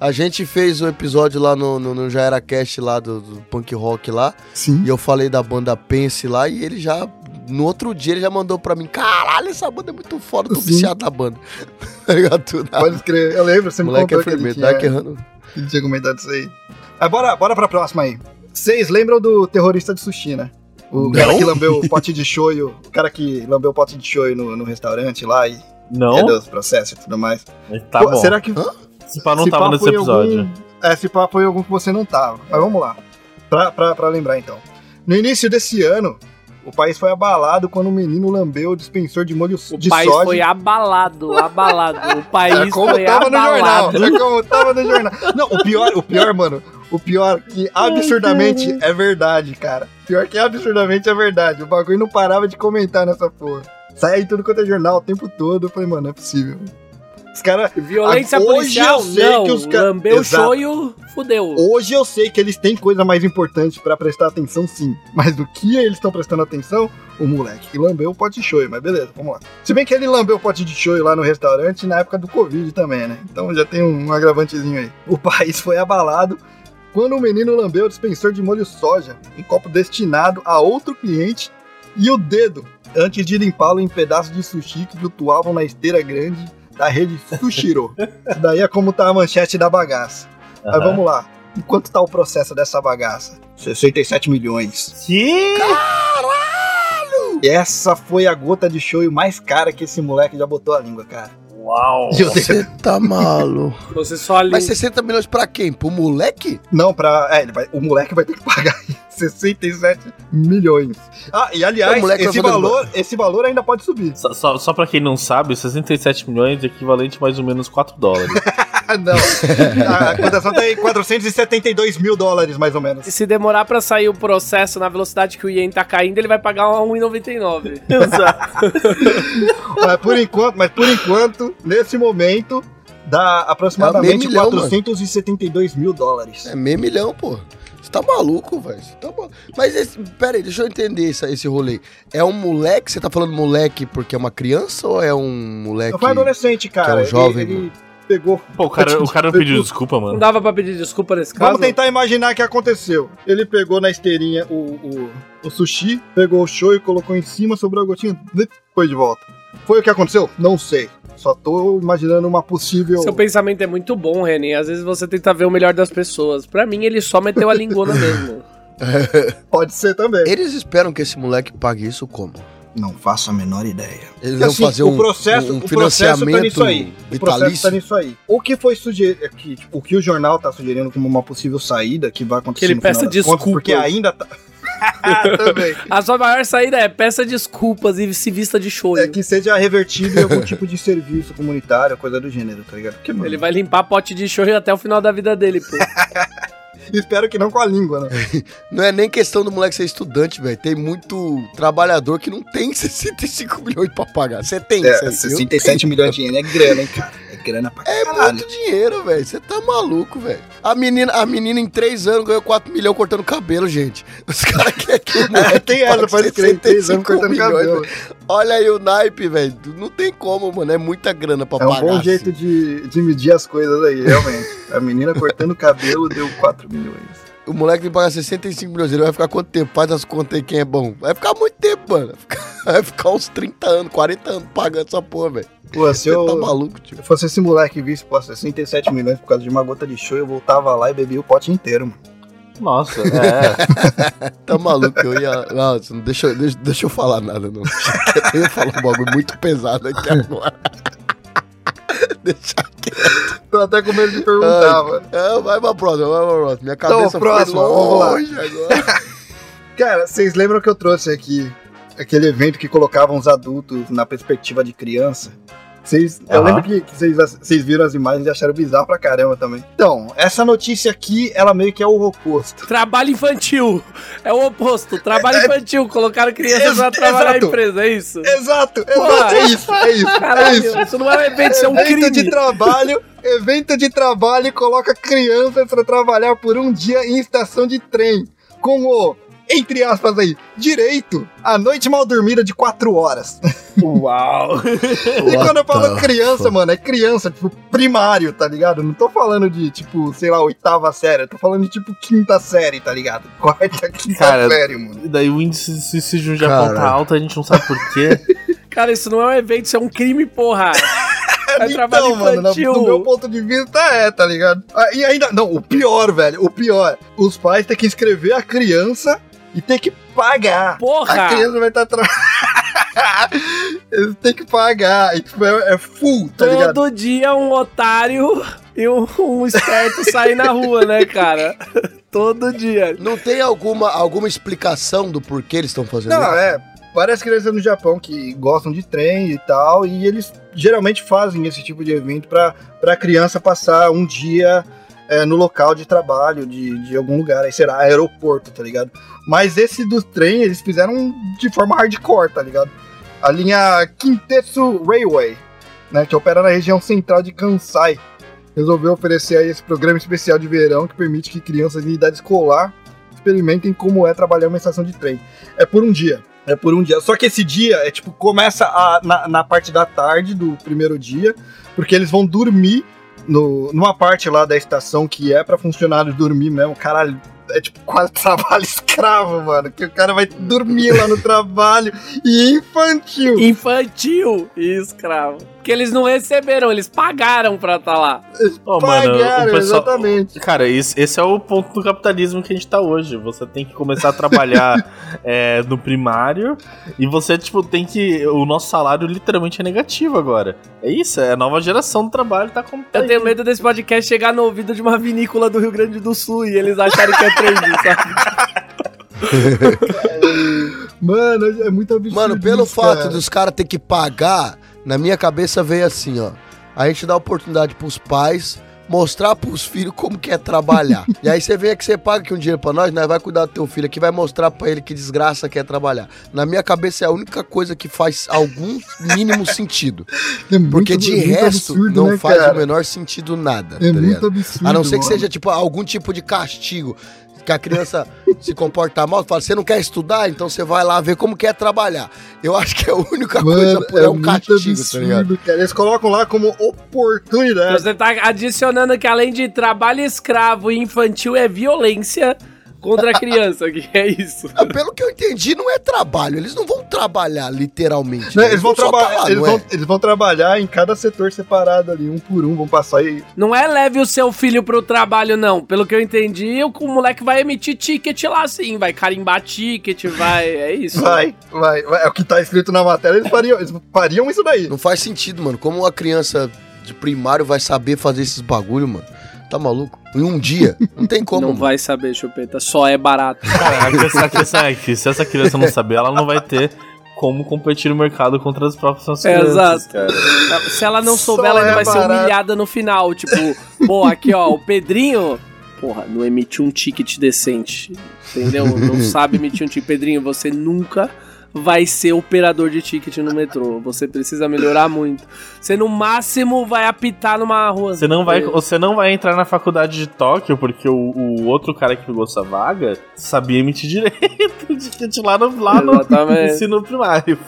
A gente fez o episódio lá no, no, no Já Era Cast lá do, do punk rock lá. Sim. E eu falei da banda Pense lá e ele já no outro dia ele já mandou pra mim: caralho, essa banda é muito foda, tô Sim. viciado na banda. <laughs> tá ligado? Tudo. Pode escrever. Eu lembro, você me Moleque é contou que ele firmeza, tinha, Errando. que tinha comentado isso aí. Mas bora, bora pra próxima aí. Vocês lembram do terrorista de sushi, né? O cara Não. que lambeu o pote de shoyu, o cara que lambeu o pote de shoyu no, no restaurante lá e Não? perdeu os processos e tudo mais. Tá Pô, bom. Será que Se pá não se tava pá nesse episódio. Algum, é, se pá foi algum que você não tava. Mas vamos lá. Pra, pra, pra lembrar então. No início desse ano, o país foi abalado quando um menino lambeu o dispensor de molho O de país soja. foi abalado, abalado. O <laughs> país É como foi tava no jornal. abalado. É como tava no jornal. Não, o pior, o pior, mano. O pior que absurdamente é verdade, cara. Pior que absurdamente é verdade. O bagulho não parava de comentar nessa porra. Sai em tudo quanto é jornal o tempo todo. Eu falei, mano, não é possível. Os caras. Violência Hoje policial, eu sei não. que os ca- Lambeu o shoyu, fudeu. Hoje eu sei que eles têm coisa mais importante pra prestar atenção, sim. Mas do que eles estão prestando atenção? O moleque que lambeu o pote de shoyu. Mas beleza, vamos lá. Se bem que ele lambeu o pote de shoyu lá no restaurante na época do Covid também, né? Então já tem um agravantezinho aí. O país foi abalado quando o menino lambeu o dispensor de molho soja, um copo destinado a outro cliente, e o dedo, antes de limpá-lo em pedaços de sushi que flutuavam na esteira grande da rede Sushiro. Isso daí é como tá a manchete da bagaça. Mas Aham. vamos lá. E quanto tá o processo dessa bagaça? 67 milhões. Que? E essa foi a gota de shoyu mais cara que esse moleque já botou a língua, cara. Uau! <laughs> Você tá maluco. Você só ali. Mas 60 milhões pra quem? Pro moleque? Não, pra. É, ele vai- o moleque vai ter que pagar 67 <laughs> milhões. Ah, e aliás, O moleque vai esse valor, esse valor ainda pode subir. Só, só, só pra quem não sabe, 67 milhões é equivalente a mais ou menos 4 dólares. <laughs> Ah, <laughs> não. a cotação tá em 472 mil dólares, mais ou menos. Se demorar pra sair o processo na velocidade que o Ien tá caindo, ele vai pagar 1,99. <laughs> Exato. mas por enquanto, mas por enquanto, nesse momento, dá aproximadamente É milhão, mano. 472 mil dólares. É meio milhão, pô. Você tá maluco, velho. Tá maluco. Mas, esse, pera aí, deixa eu entender esse, esse rolê. É um moleque? Você tá falando moleque porque é uma criança ou é um moleque... Foi adolescente, cara. que é um Ele- jovem, ele, pegou. Pô, o cara, o cara não pediu desculpa, Não mano. dava pra pedir desculpa nesse caso? Vamos tentar imaginar o que aconteceu. Ele pegou na esteirinha o, o, o sushi, pegou o show e colocou em cima, sobrou a gotinha, foi de volta. Foi o que aconteceu? Não sei. Só tô imaginando uma possível. Seu pensamento é muito bom, René. Às vezes você tenta ver o melhor das pessoas. Pra mim, ele só meteu a <laughs> lingona mesmo. Pode ser também. Eles esperam que esse moleque pague isso como? Não faço a menor ideia. Eles vão assim, fazer o um, processo, um o processo tá financiamento nisso aí. O processo tá nisso aí. O que foi sugerido, que, tipo, o que o jornal tá sugerindo como uma possível saída que vai acontecer Que ele no final peça desculpas. contas, porque ainda tá. <laughs> também. A sua maior saída é peça desculpas e se vista de show. É que seja revertido em algum tipo de serviço comunitário, coisa do gênero, tá ligado? Porque, mano, Ele vai limpar pote de show até o final da vida dele, pô. <laughs> <laughs> Espero que não com a língua, né? <laughs> Não é nem questão do moleque ser estudante, velho. Tem muito trabalhador que não tem <laughs> 65 milhões pra pagar. Você tem, É, cê- eu 67 milhões de ienes é grana, hein, cara? É grana pra É caralho. muito dinheiro, velho. Você tá maluco, velho. A menina, a menina em 3 anos ganhou 4 milhões cortando cabelo, gente. Os caras querem que o moleque É, tem essa, pague pode crer, três anos 65 cortando milhões, cabelo. velho. Olha aí o naipe, velho. Não tem como, mano. É muita grana pra É um pagar. bom assim. jeito de, de medir as coisas aí, realmente. A menina cortando cabelo deu 4 milhões. O moleque vai pagar 65 milhões. Ele vai ficar quanto tempo? Faz as contas aí quem é bom. Vai ficar muito tempo, mano. Vai <laughs> ficar, vai ficar uns 30 anos, 40 anos pagando essa porra, velho. Pô, se Você eu, tá maluco, tio. se fosse esse moleque e visse, pô, 67 milhões por causa de uma gota de show, eu voltava lá e bebia o pote inteiro, mano. Nossa, é. <laughs> Tá maluco, eu ia. Nossa, não deixa, eu- deixa, deixa eu falar nada, não. <laughs> Eu ia falar um bagulho muito pesado aqui agora. <laughs> Deixa quieto. Tô até com medo de perguntar, mano. É, vai pra próxima, vai pra próxima. Minha cabeça próxima, foi vamos lá. longe agora. Cara, vocês lembram que eu trouxe aqui aquele evento que colocavam os adultos na perspectiva de criança? Vocês, eu Aham. lembro que, que vocês, vocês viram as imagens e acharam bizarro pra caramba também. Então, essa notícia aqui, ela meio que é o oposto. Trabalho infantil. É o oposto. Trabalho infantil. Colocaram crianças pra trabalhar na exato. empresa, é isso? Exato, exato, é isso, é isso. é Caralho, isso. isso não é um evento, isso é um evento crime. de trabalho, evento de trabalho e coloca crianças pra trabalhar por um dia em estação de trem. Com o, entre aspas aí, direito à noite mal dormida de 4 horas. Uau! <laughs> E quando eu falo criança, mano, é criança, tipo, primário, tá ligado? Não tô falando de, tipo, sei lá, oitava série, eu tô falando de, tipo, quinta série, tá ligado? <laughs> Quarta, quinta Cara, série, mano. E daí o índice de suicídio Japão Cara. tá alto, a gente não sabe por quê. <laughs> Cara, isso não é um evento, isso é um crime, porra. É trabalho Então, mano, infantil. do meu ponto de vista é, tá ligado? Ah, E ainda, não, o pior, velho, o pior, os pais têm que inscrever a criança e tem que pagar. Porra! A criança vai estar trabalhando. <laughs> Eles têm que pagar. E, tipo, é, é full, tá ligado? Todo dia um otário e um, um esperto saem na rua, né, cara? <laughs> Todo dia. Não tem alguma, alguma explicação do porquê eles estão fazendo Não, isso? é. Várias crianças no Japão que gostam de trem e tal, e eles geralmente fazem esse tipo de evento pra, pra criança passar um dia é, no local de trabalho de, de algum lugar, aí será aeroporto, tá ligado? Mas esse do trem eles fizeram de forma hardcore, tá ligado? A linha Kintetsu Railway, né, que opera na região central de Kansai, resolveu oferecer aí esse programa especial de verão que permite que crianças em idade escolar experimentem como é trabalhar uma estação de trem. É por um dia. É por um dia. Só que esse dia é tipo, começa a- na, na parte da tarde do primeiro dia, porque eles vão dormir no, numa parte lá da estação que é pra funcionários dormir mesmo. Caralho, é tipo quase <laughs> trabalho escravo, mano. Que o cara vai dormir lá no trabalho e infantil. Infantil e escravo. Que eles não receberam, eles pagaram pra estar lá. Ô, mano, o Pagaram, pessoal- exatamente. Cara, esse, esse é o ponto do capitalismo que a gente tá hoje. Você tem que começar a trabalhar <laughs> é, no primário e você, tipo, tem que. O nosso salário literalmente é negativo agora. É isso, é a nova geração do trabalho, tá com. Eu tenho medo desse podcast chegar no ouvido de uma vinícola do Rio Grande do Sul e eles acharem que é trendy, sabe? <laughs> Mano, é muito absurdo. Mano, pelo isso, fato cara. dos caras ter que pagar, na minha cabeça veio assim, ó. A gente dá oportunidade pros pais mostrar pros filhos como que é trabalhar. <laughs> e aí você vem aqui, você paga aqui um dinheiro pra nós, nós vai cuidar do teu filho aqui, vai mostrar pra ele que desgraça que é trabalhar. Na minha cabeça é a única coisa que faz algum mínimo <laughs> sentido. É muito- Porque de muito resto absurdo, não né, faz cara? o menor sentido nada. É tá ligado? muito absurdo. A não ser que mano. seja, tipo, algum tipo de castigo. Que a criança se comportar mal, fala, você não quer estudar, então você vai lá ver como que é trabalhar. Eu acho que a única coisa por é, um muito castigo, tá ligado? absurdo, cara. Eles colocam lá como oportunidade. Você tá adicionando que além de trabalho escravo e infantil é violência contra a criança, que é isso. Ah, Pelo que eu entendi, não é trabalho. Eles não vão trabalhar literalmente. Né, né? Eles, vão tá trabalhar, eles, não é? vão, eles vão trabalhar em cada setor separado ali, um por um, vão passar e. Não é leve o seu filho pro trabalho, não. Pelo que eu entendi, o o moleque vai emitir ticket lá sim, vai carimbar ticket, vai. É isso. Vai, vai, vai. É o que tá escrito na matéria, eles fariam, eles fariam isso daí. Não faz sentido, mano. Como uma criança de primário vai saber fazer esses bagulho, mano? Tá maluco? Em um dia? Não tem como. Não mano. vai saber, chupeta. Só é barato. Cara, a questão, a questão é que se essa criança não saber, ela não vai ter como competir no mercado contra as próprias É, crianças, exato. cara. Se ela não Só souber, ela ainda é vai ser humilhada no final. Tipo, pô, aqui ó, o Pedrinho. Porra, não emitiu um ticket decente. Entendeu? Não sabe emitir um ticket. Pedrinho, você nunca vai ser operador de ticket no metrô. Você precisa melhorar muito. Você no máximo vai apitar numa rua. Você não, vai, você não vai entrar na faculdade de Tóquio porque o, o outro cara que pegou essa vaga sabia emitir <laughs> direito de ticket lá no, lá no ensino primário.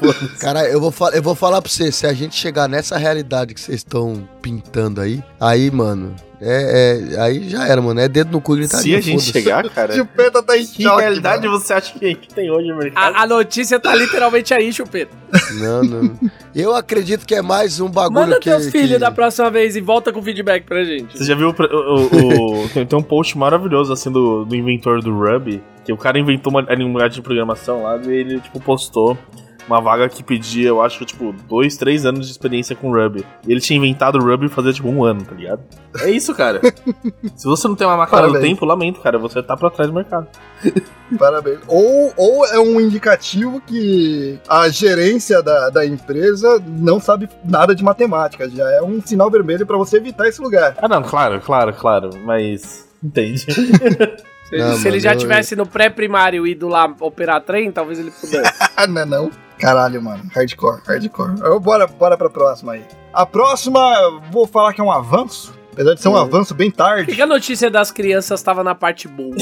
Cara, eu vou, eu vou falar pra você, se a gente chegar nessa realidade que vocês estão pintando aí, aí, mano, é, é- aí já era, mano. É dedo no cu gritaria. Se a gente chegar, cara, <laughs> Chupeta tá em que choque, realidade mano. você acha que, que tem hoje no mercado? A, a notícia tá literalmente aí, chupeta. Não, não. Eu acredito que é mais um bagulho Manda que... teus filhos que- da próxima vez e volta com feedback pra gente. Você já viu o, o- o- o- tem, tem um post maravilhoso assim do, do inventor do Ruby, que o cara inventou uma linguagem de programação lá e ele tipo postou uma vaga que pedia, eu acho, tipo, dois, três anos de experiência com Ruby. E ele tinha inventado o Ruby fazer tipo um ano, tá ligado? É isso, cara. <laughs> Se você não tem uma máquina do tempo, lamento, cara, você tá pra trás do mercado. <laughs> Parabéns. Ou, ou é um indicativo que a gerência da, da empresa não sabe nada de matemática. Já é um sinal vermelho pra você evitar esse lugar. Ah, não, claro, claro, claro, mas. Entende? <laughs> Se, Não, se ele mano, já eu- tivesse no pré-primário ido lá operar trem, talvez ele pudesse. <laughs> Ah, não, é não. Caralho, mano. Hardcore, hardcore. Eu- Bora, bora pra próxima aí. A próxima, vou falar que é um avanço. Apesar de ser um Hum. avanço bem tarde. que a notícia das crianças tava na parte boa?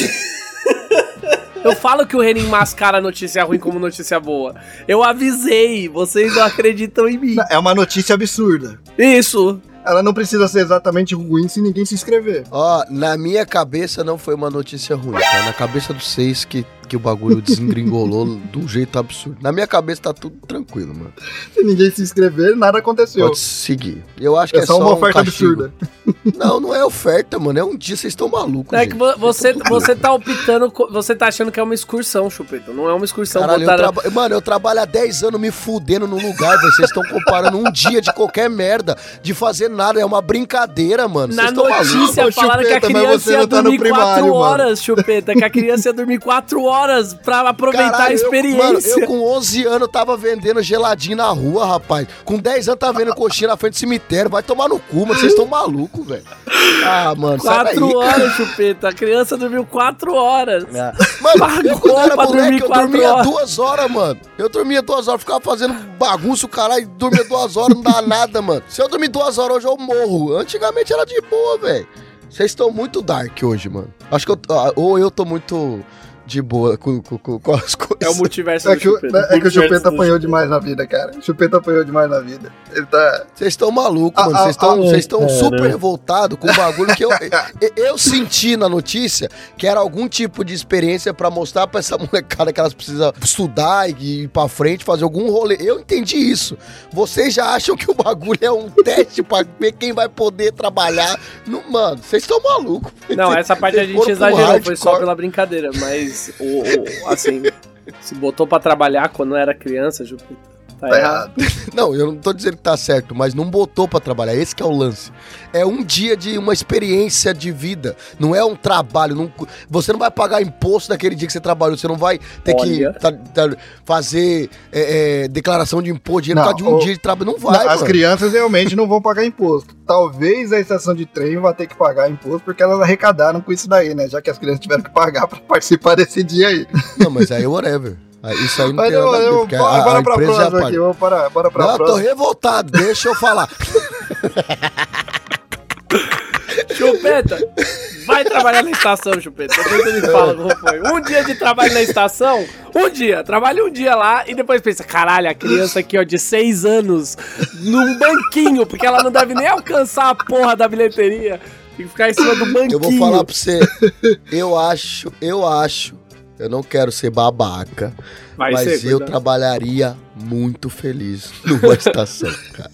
Eu falo que o Renan mascara notícia ruim como notícia boa. Eu avisei, vocês não acreditam em mim. É uma notícia absurda. Isso. Ela não precisa ser exatamente ruim se ninguém se inscrever. Ó, na minha cabeça não foi uma notícia ruim, tá? Na cabeça dos seis que, que o bagulho desengringolou <laughs> de um jeito absurdo. Na minha cabeça tá tudo tranquilo, mano. Se ninguém se inscrever, nada aconteceu. Pode seguir. Eu acho que é, É só uma um oferta castigo. absurda. <laughs> Não, não é oferta, mano. É um dia, vocês estão malucos. É que gente. vo- você, você tá optando, você tá achando que é uma excursão, Chupeta. Não é uma excursão. Caralho, eu botaram- traba- Mano, eu trabalho há 10 anos me fudendo no lugar, velho. Vocês estão comparando um dia de qualquer merda, de fazer nada. É uma brincadeira, mano. Na Vocês estão malucos. notícia Ô, falaram que a Chupeta, criança ia tá dormir 4 primário, mano. horas, Chupeta. Que a criança ia dormir 4 horas pra aproveitar a Caralho, eu- experiência. mano, eu com 11 anos tava vendendo geladinho na rua, rapaz. Com 10 anos tava vendendo coxinha na frente do cemitério. Vai tomar no cu, mano. Vocês estão malucos, velho. Ah, mano, sai daí, 4 cara. horas, Chupeta. A criança dormiu 4 horas. É. Mano, eu quando era moleque, eu quatro dormia horas. duas horas, mano. Eu dormia duas horas, ficava fazendo bagunça, o caralho, dormia duas horas, não dá nada, mano. Se eu dormir duas horas hoje, eu morro. Antigamente era de boa, velho. Vocês estão muito dark hoje, mano. Acho que eu. ah, Ou eu tô muito de boa com, com, com- com as coisas. É o multiverso É que, o- Chupeta. é que o Chupeta apanhou demais na vida, cara. O Chupeta apanhou demais na vida. Ele tá. Vocês estão malucos, Ah, mano. ah, Vocês estão ah, vocês estão cara. super revoltados com o bagulho que eu, <laughs> eu, eu senti na notícia que era algum tipo de experiência pra mostrar pra essa <laughs> molecada que elas precisam estudar e ir pra frente, fazer algum rolê. Eu entendi isso. Vocês já acham que o bagulho é um <laughs> teste pra ver quem vai poder trabalhar? Não, mano, vocês estão malucos. Não, essa parte a gente exagerou, foi só pela brincadeira, mas assim, se botou pra trabalhar quando era criança, Jupiter, tá, Tá errado. errado. <laughs> Não, eu não tô dizendo que tá certo, mas não botou pra trabalhar. Esse que é o lance. É um dia de uma experiência de vida. Não é um trabalho. não- você não vai pagar imposto daquele dia que você trabalhou. Você não vai ter Olha. que tá- tá- fazer é, é, declaração de imposto dinheiro Não, por causa de um o- dia de trabalho. Não vai, Não, as crianças realmente não vão pagar imposto. Talvez a estação de trem vá ter que pagar imposto porque elas arrecadaram com isso daí, né? Já que as crianças tiveram que pagar pra <laughs> participar desse dia aí. Não, mas aí whatever. Aí Isso aí não Mas tem nada a ver, eu, porque a, bora, a pra próxima aqui, vamos para, bora pra Não, eu tô revoltado, deixa eu falar. Chupeta, vai trabalhar na estação, Chupeta. Depois ele fala como foi. Um dia de trabalho na estação, um dia, trabalha um dia lá e depois pensa, caralho, a criança aqui, ó, de seis anos, num banquinho, porque ela não deve nem alcançar a porra da bilheteria. Tem que ficar em cima do banquinho. Eu vou falar pra você. Eu acho, eu acho. Eu não quero ser babaca. Vai mas ser, eu cuidado. trabalharia muito feliz numa <laughs> estação, cara.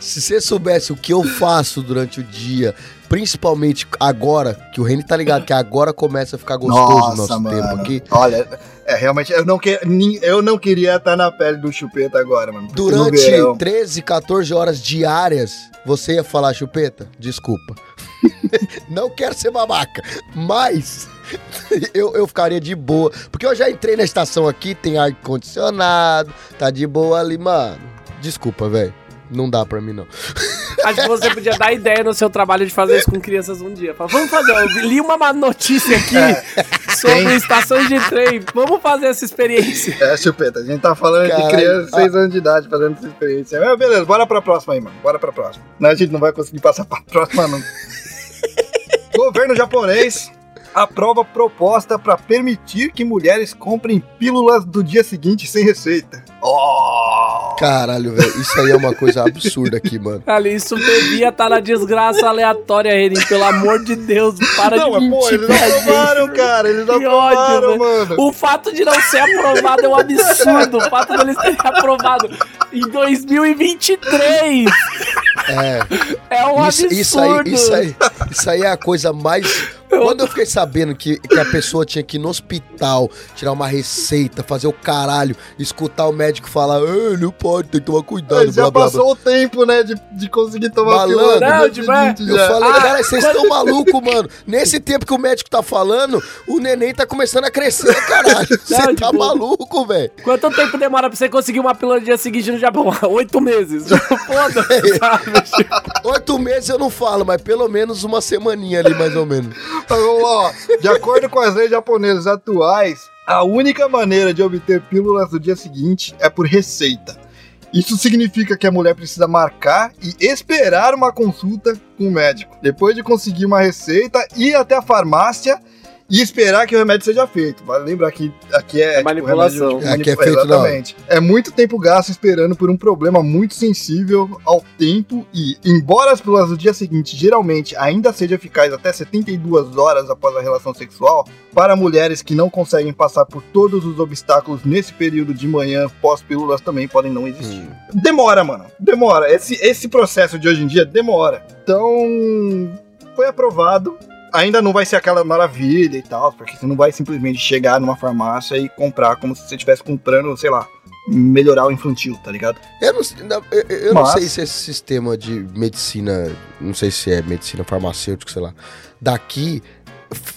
Se você soubesse o que eu faço durante o dia, principalmente agora, que o Reni tá ligado que agora começa a ficar gostoso o nosso tempo aqui. Olha, é realmente, eu não, que, eu não queria estar na pele do chupeta agora, mano. Durante verão- 13, 14 horas diárias, você ia falar, chupeta? Desculpa. <laughs> não quero ser babaca, mas <laughs> eu, eu ficaria de boa. Porque eu já entrei na estação aqui, tem ar-condicionado, tá de boa ali, mano. Desculpa, velho. Não dá pra mim, não. Acho que você <laughs> podia dar ideia no seu trabalho de fazer isso com crianças um dia. Fala, vamos fazer, eu li uma má notícia aqui sobre Tem. estações de trem. Vamos fazer essa experiência. É, chupeta, a gente tá falando Caralho, de criança de ah. 6 anos de idade fazendo essa experiência. Mas beleza, bora pra próxima aí, mano. Bora pra próxima. Não, a gente não vai conseguir passar pra próxima, não. <laughs> Governo japonês aprova proposta pra permitir que mulheres comprem pílulas do dia seguinte sem receita. Oh! Caralho, velho. Isso aí é uma coisa absurda aqui, mano. Ali, isso devia estar na desgraça aleatória, Renin. Pelo amor de Deus, para Não, de mas pô, mentir eles gente. aprovaram, cara. Eles Que aprovaram, ódio, mano. O fato de não ser aprovado é um absurdo. O fato deles terem aprovado em 2023 É. é um Isso, absurdo. isso aí, isso aí, isso aí é a coisa mais. Quando eu fiquei sabendo que, que a pessoa tinha que ir no hospital, tirar uma receita, fazer o caralho, escutar o médico falar, "Ah, não pode, tem que tomar cuidado, Mas já blá blá blá. passou o tempo, né, de, de conseguir tomar Malandro. Não, é, seguinte Eu já. falei, Ah, cara, vocês estão malucos, mano. Nesse tempo que o médico tá falando, o neném tá começando a crescer, caralho. Você tá maluco, velho. Quanto tempo demora pra você conseguir uma pílula no dia seguinte no Japão? <laughs> Oito meses. <laughs> Foda-se, sabe? Oito meses eu não falo, mas pelo menos uma semaninha ali, mais ou menos. Lá, ó. De acordo com as leis japonesas atuais, a única maneira de obter pílulas no dia seguinte é por receita. Isso significa que a mulher precisa marcar e esperar uma consulta com o médico. Depois de conseguir uma receita, ir até a farmácia e esperar que o remédio seja feito. Vale lembrar que aqui é, É manipulação. remédio, Aqui é feito, não. Exatamente. É muito tempo gasto esperando por um problema muito sensível ao tempo e, embora as pílulas do dia seguinte geralmente ainda sejam eficazes até 72 horas após a relação sexual, para mulheres que não conseguem passar por todos os obstáculos nesse período de manhã, pós-pílulas também podem não existir. Hum. Demora, mano. Demora. Esse, esse processo de hoje em dia demora. Então, foi aprovado. Ainda não vai ser aquela maravilha e tal, porque você não vai simplesmente chegar numa farmácia e comprar como se você estivesse comprando, sei lá, melhorar o infantil, tá ligado? Eu não, sei- não, eu, eu não Mas- sei se esse sistema de medicina, não sei se é medicina farmacêutica, sei lá, daqui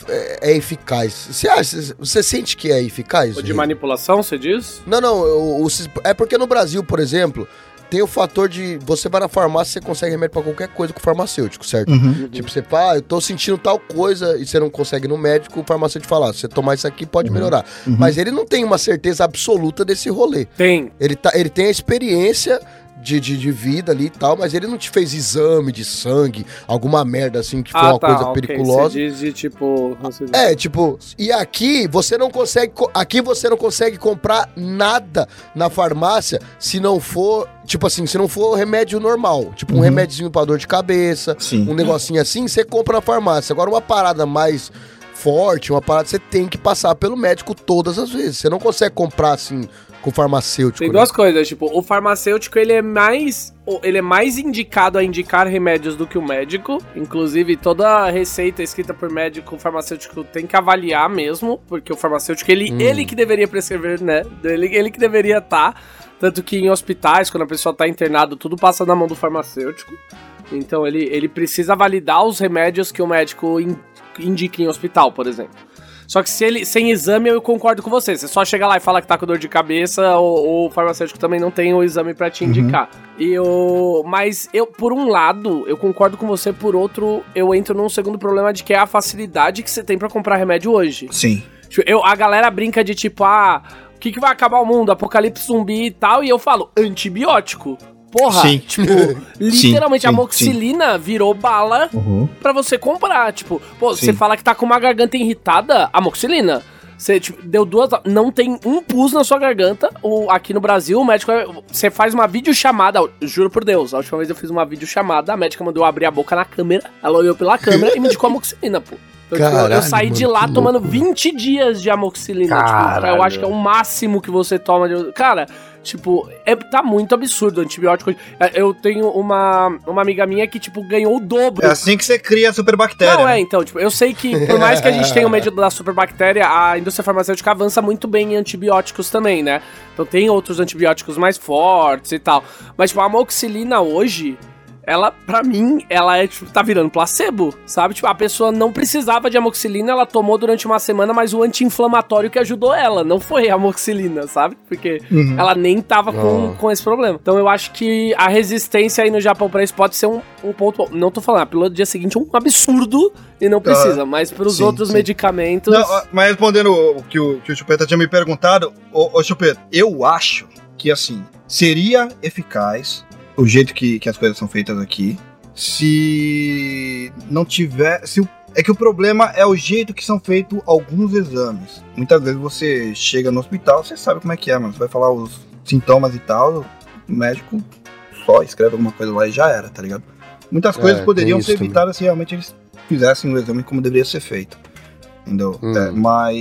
é, é eficaz. Você acha, você sente que é eficaz? O de manipulação, você diz? Não, não, o- o é porque no Brasil, por exemplo, tem o fator de você vai na farmácia, você consegue remédio pra qualquer coisa com o farmacêutico, certo? Uhum. Tipo, você fala, ah, eu tô sentindo tal coisa e você não consegue ir no médico, o farmacêutico fala, ah, se você tomar isso aqui pode melhorar. Uhum. Mas ele não tem uma certeza absoluta desse rolê. Tem. Ele, tá, ele tem a experiência de, de, de vida ali e tal, mas ele não te fez exame de sangue, alguma merda assim que foi uma coisa Ah, ok. periculosa. Você diz de tipo. É, tipo, e aqui você não consegue, co- aqui você não consegue comprar nada na farmácia se não for, tipo assim, se não for remédio normal, tipo um Uhum. remédiozinho pra dor de cabeça, Sim. um negocinho assim, você compra na farmácia. Agora uma parada mais forte, uma parada você tem que passar pelo médico todas as vezes. Você não consegue comprar assim com farmacêutico. Tem né? duas coisas, tipo, o farmacêutico ele é mais ele é mais indicado a indicar remédios do que o médico. Inclusive, toda receita escrita por médico, o farmacêutico tem que avaliar mesmo, porque o farmacêutico ele, Hum. ele que deveria prescrever, né? Ele, ele que deveria estar, tanto que em hospitais, quando a pessoa tá internada, tudo passa na mão do farmacêutico. Então ele, ele precisa validar os remédios que o médico in- indica em hospital, por exemplo. Só que se ele, sem exame, eu concordo com você. Você só chega lá e fala que tá com dor de cabeça, o, o farmacêutico também não tem o exame pra te indicar. E eu, mas eu, por um lado, eu concordo com você, por outro, eu entro num segundo problema de que é a facilidade que você tem pra comprar remédio hoje. Sim. Tipo, Eu, a galera brinca de tipo, ah, o que, que vai acabar o mundo? Apocalipse zumbi e tal, e eu falo, antibiótico. Porra, Sim. tipo, <laughs> literalmente sim, a moxilina virou bala Uhum. pra você comprar. Tipo, pô, Sim. você fala que tá com uma garganta irritada, amoxilina. Você tipo, deu duas. Não tem um pus na sua garganta. O, aqui no Brasil, o médico. é- Você faz uma videochamada. eu Juro por Deus, a última vez eu fiz uma videochamada, a médica mandou eu abrir a boca na câmera. Ela olhou pela câmera e me indicou amoxilina, pô. Então, tipo, eu Caralho, saí de lá tomando louco. 20 dias de amoxilina. Tipo, eu acho que é o máximo que você toma. De... Cara, tipo, é, tá muito absurdo o antibiótico. É, Eu tenho uma, uma amiga minha que, tipo, ganhou o dobro. É assim que você cria a superbactéria. Não, né? é, então, tipo, eu sei que por mais que a gente tenha o medo da superbactéria, a indústria farmacêutica avança muito bem em antibióticos também, né? Então tem outros antibióticos mais fortes e tal. Mas, tipo, a amoxicilina hoje, ela, pra mim, ela é, tipo, tá virando placebo, sabe? Tipo, a pessoa não precisava de amoxicilina, ela tomou durante uma semana, mas o anti-inflamatório que ajudou ela, não foi a amoxicilina, sabe? Porque Uhum. ela nem tava com, Ah. com esse problema. Então eu acho que a resistência aí no Japão pra isso pode ser um, um ponto. Não tô falando, a pílula do dia seguinte é um absurdo e não precisa, mas pros sim, outros sim. medicamentos. Não, mas respondendo o que o, que o Chupeta tinha me perguntado, ô, ô Chupeta, eu acho que assim, seria eficaz o jeito que, que as coisas são feitas aqui se não tiver. Se o, é que o problema é o jeito que são feitos alguns exames. Muitas vezes você chega no hospital, você sabe como é que é, mano. Você vai falar os sintomas e tal, o médico só escreve alguma coisa lá e já era, tá ligado? Muitas É, coisas poderiam ser evitadas se realmente eles fizessem o exame como deveria ser feito. Entendeu? Hum. É, mas.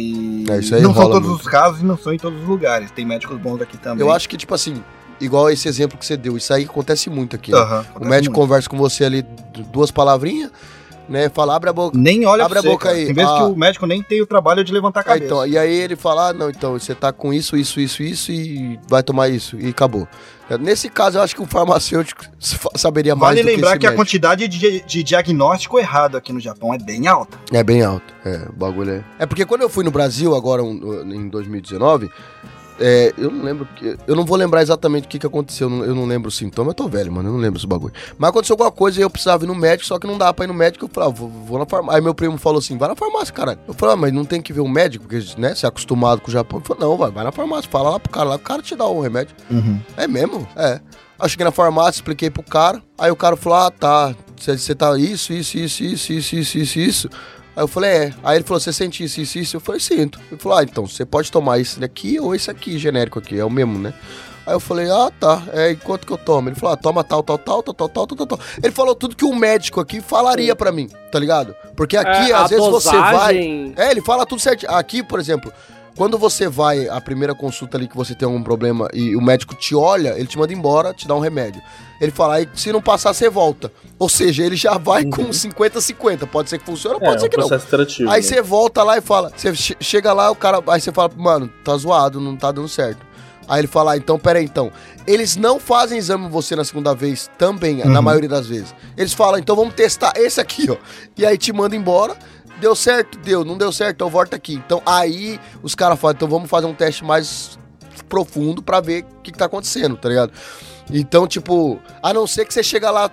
É, isso aí não são todos muito. os casos e não são em todos os lugares. Tem médicos bons aqui também. Eu acho que, tipo assim, igual esse exemplo que você deu, isso aí acontece muito aqui. né? Aham, O acontece médico muito. conversa com você ali du- duas palavrinhas, né? Fala, abre a boca. Nem olha Abre a você, boca cara. aí. Tem vezes Ah. que o médico nem tem o trabalho de levantar a Ah, cabeça. então, e aí ele fala, ah, não, então, você tá com isso, isso, isso, isso e vai tomar isso, e acabou. Nesse caso, eu acho que o farmacêutico <laughs> fa- saberia mais Vale lembrar que, a quantidade de, de diagnóstico errado aqui no Japão é bem alta. É bem alto. É, o bagulho é. É porque quando eu fui no Brasil, agora um, em 2019, é, eu não lembro. que- Eu não vou lembrar exatamente o que, que aconteceu. Eu não, eu não lembro o sintoma. Eu tô velho, mano. Eu não lembro esse bagulho. Mas aconteceu alguma coisa e eu precisava ir no médico, só que não dava pra ir no médico. Eu falei, ah, vou, vou na farmácia. Aí meu primo falou assim: vai na farmácia, caralho. Eu falei, ah, mas não tem que ver o médico, porque, né, você é acostumado com o Japão. Ele falou, não, vai, vai na farmácia, fala lá pro cara lá, o cara te dá o remédio. É mesmo? É. Aí cheguei na farmácia, expliquei pro cara. Aí o cara falou: Ah, tá. Você tá isso, isso, isso, isso, isso, isso, isso, isso. Aí eu falei, é. Aí ele falou, você sente isso, isso, isso? Eu falei, sinto. Ele falou, ah, então você pode tomar esse daqui ou esse aqui, genérico aqui, é o mesmo, né? Aí eu falei, ah, tá, é, e quanto que eu tomo? Ele falou, ah, toma tal, tal, tal, tal, tal, tal, tal, tal. Ele falou tudo que um médico aqui falaria pra mim, tá ligado? Porque aqui, É, às vezes você dosagem- vai... É, ele fala tudo certinho. Aqui, por exemplo, quando você vai a primeira consulta ali que você tem algum problema e o médico te olha, ele te manda embora, te dá um remédio. Ele fala, aí se não passar, você volta. Ou seja, ele já vai com 50-50. Pode ser que funcione É, pode ser um que não. Aí né? você volta lá e fala, você che- chega lá, o cara, aí você fala, mano, tá zoado, não tá dando certo. Aí ele fala, ah, então, pera aí, então. Eles não fazem exame você na segunda vez também, na maioria das vezes. Eles falam, então vamos testar esse aqui, ó. E aí te manda embora. Deu certo? Deu. Não deu certo? Então volta aqui. Então aí os caras falam, então vamos fazer um teste mais profundo pra ver o que, que tá acontecendo, tá ligado? Então, tipo, a não ser que você chega lá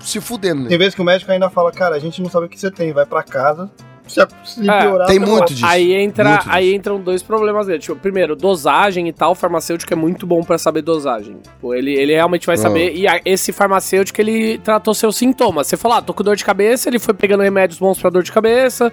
se fudendo, né? Tem vezes que o médico ainda fala, cara, a gente não sabe o que você tem, vai pra casa. Se, se É, piorar, tem muito disso. Aí, entra, muito aí disso. entram dois problemas dele. Tipo, primeiro, dosagem e tal. O farmacêutico é muito bom pra saber dosagem. Pô, ele, ele realmente vai Ah. saber. E a- esse farmacêutico, ele tratou seus sintomas. Você falou, ah, tô com dor de cabeça, ele foi pegando remédios bons pra dor de cabeça.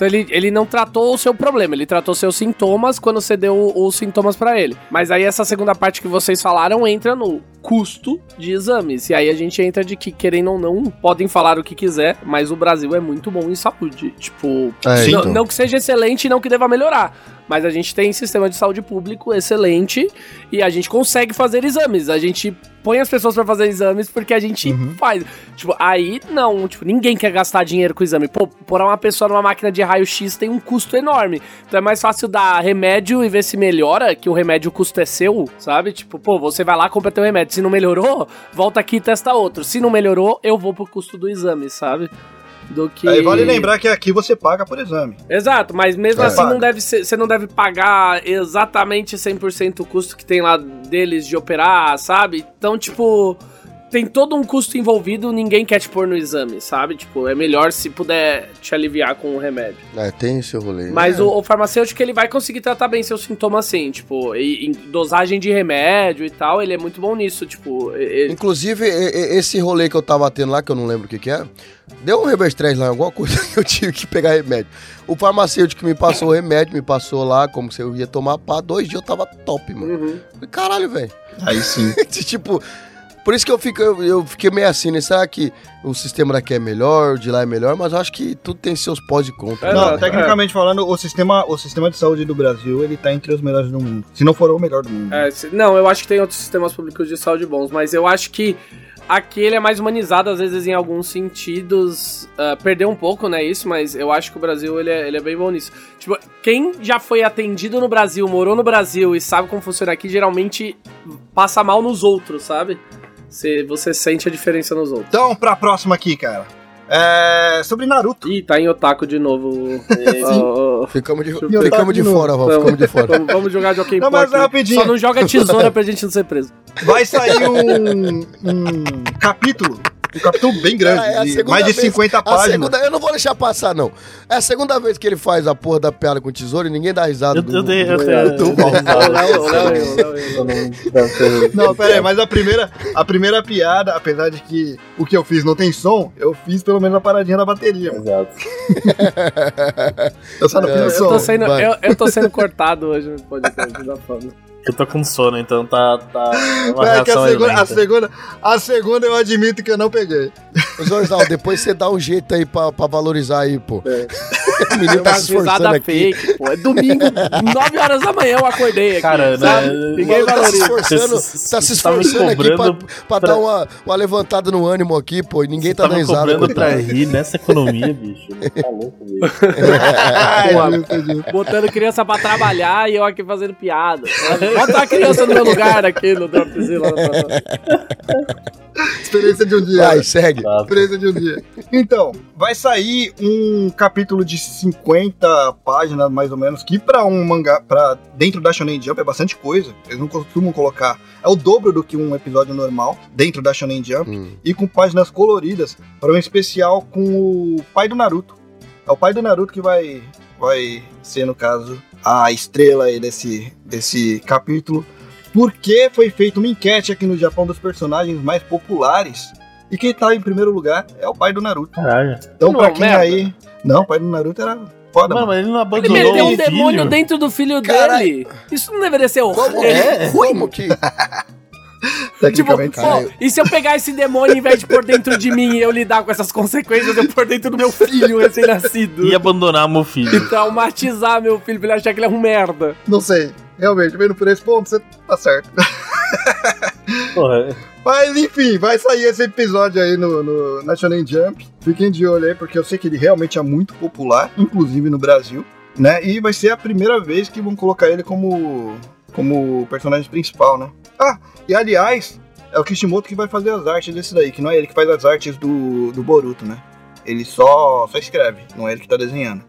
Então ele, ele não tratou o seu problema, ele tratou seus sintomas quando você deu os sintomas pra ele. Mas aí essa segunda parte que vocês falaram entra no custo de exames. E aí a gente entra de que, querendo ou não, podem falar o que quiser, mas o Brasil é muito bom em saúde. Tipo, É, não, então. não que seja excelente não que deva melhorar. Mas a gente tem sistema de saúde público excelente e a gente consegue fazer exames. A gente põe as pessoas pra fazer exames porque a gente faz. Tipo, aí não, tipo, ninguém quer gastar dinheiro com exame. Pô, pôr uma pessoa numa máquina de raio-x tem um custo enorme. Então é mais fácil dar remédio e ver se melhora, que o remédio o custo é seu, sabe? Tipo, pô, você vai lá, compra teu remédio. Se não melhorou, volta aqui e testa outro. Se não melhorou, eu vou pro custo do exame, sabe? Do que. Aí vale lembrar que aqui você paga por exame. Exato, mas mesmo É. assim não deve ser, você não deve pagar exatamente 100% o custo que tem lá deles de operar, sabe? Então, tipo, tem todo um custo envolvido, ninguém quer te pôr no exame, sabe? Tipo, é melhor se puder te aliviar com o remédio. É, tem esse rolê. Mas É. o, o farmacêutico, ele vai conseguir tratar bem seus sintomas assim, tipo, e, em dosagem de remédio e tal, ele é muito bom nisso, tipo, ele, Inclusive, e- e- esse rolê que eu tava tendo lá, que eu não lembro o que que é, deu um reverstress lá, alguma <laughs> coisa que eu tive que pegar remédio. O farmacêutico me passou o remédio, me passou lá, como se eu ia tomar, pá, dois dias eu tava top, mano. Uhum. Falei, Caralho, velho. Aí sim. <laughs> tipo, por isso que eu, fico, eu, eu fiquei meio assim, né? Será que o sistema daqui é melhor, o de lá é melhor? Mas eu acho que tudo tem seus pós e contras. É, Não, não, tecnicamente falando, o sistema, o sistema de saúde do Brasil, ele tá entre os melhores do mundo. Se não for o melhor do mundo. É, se- não, eu acho que tem outros sistemas públicos de saúde bons, mas eu acho que aqui ele é mais humanizado, às vezes em alguns sentidos. ah, perdeu um pouco, né, isso, mas eu acho que o Brasil ele é, ele é bem bom nisso. Tipo, quem já foi atendido no Brasil, morou no Brasil e sabe como funciona aqui, geralmente passa mal nos outros, sabe? Você, você sente a diferença nos outros. Então, pra próxima aqui, cara. É. Sobre Naruto. Ih, tá em otaku de novo. <laughs> Ficamos de, ficamos de de fora, Val, ficamos de fora. Vamos, vamos jogar Joaquim Não, mas rapidinho. Só não joga tesoura pra gente não ser preso. Vai sair um, um capítulo. Um capítulo bem grande. É, é de mais de vez- 50 A páginas. segunda, eu não vou deixar passar, não. É a segunda vez que ele faz a porra da piada com tesouro e ninguém dá risada. Eu, do, eu dei. Eu do- do não- pera aí, mas a primeira, a primeira piada, apesar de que o que eu fiz não tem som, eu fiz pelo menos a paradinha da bateria. Exato. Eu só não É, fiz o som. tô, sendo, vai. eu, eu tô sendo cortado hoje no podcast da fama. Eu tô com sono, então tá. tá uma É que a segunda, a, segunda, a segunda eu admito que eu não peguei. Ô, Zorzal, depois você dá um jeito aí pra, pra valorizar aí, pô. O menino tá Uma se esforçando risada aqui. fake, pô. É domingo, 9 horas da manhã eu acordei aqui. Cara, né, Ninguém tá se esforçando, Você- tá se tá esforçando aqui pra, pra pra- dar uma, uma levantada no ânimo aqui, pô, e ninguém tá tá dando me risada. cobrando pra rir nessa economia, bicho. <laughs> Tá louco, bicho. Porra. justo, justo. Botando criança pra trabalhar e eu aqui fazendo piada. Bota uma criança no meu lugar aqui no Dropzilla. Experiência de um dia. Vai, segue. Tá. Experiência de um dia. Então, vai sair um capítulo de 50 páginas, mais ou menos, que pra um mangá, pra dentro da Shonen Jump é bastante coisa. Eles não costumam colocar. É o dobro do que um episódio normal dentro da Shonen Jump. Hum. E com páginas coloridas para um especial com o pai do Naruto. É o pai do Naruto que vai, vai ser, no caso, a estrela aí desse, desse capítulo. Porque foi feita uma enquete aqui no Japão dos personagens mais populares. E quem tá em primeiro lugar é o pai do Naruto. Caralho. Então, Não, pra quem merda. aí. Não, o pai do Naruto era foda, Mano, mano. ele não Ele abandonou meteu o um demônio filho. dentro do filho Caralho. dele. Isso não deveria ser Como horrível. é? Como que? <laughs> <laughs> Tipo, Tecnicamente, pô, e se eu pegar esse demônio em vez de pôr dentro de mim e eu lidar com essas consequências, eu pôr dentro do meu filho recém-nascido? E abandonar meu filho. E traumatizar meu filho pra ele achar que ele é um merda. não sei. Realmente, vendo por esse ponto, você tá certo. <laughs> Porra, Mas enfim, vai sair esse episódio aí no, no National Jump. Fiquem de olho aí, porque eu sei que ele realmente é muito popular, inclusive no Brasil, né? E vai ser a primeira vez que vão colocar ele como, como personagem principal, né? Ah, e aliás, é o Kishimoto que vai fazer as artes desse daí, que não é ele que faz as artes do, do Boruto, né? Ele só, só escreve, não é ele que tá desenhando.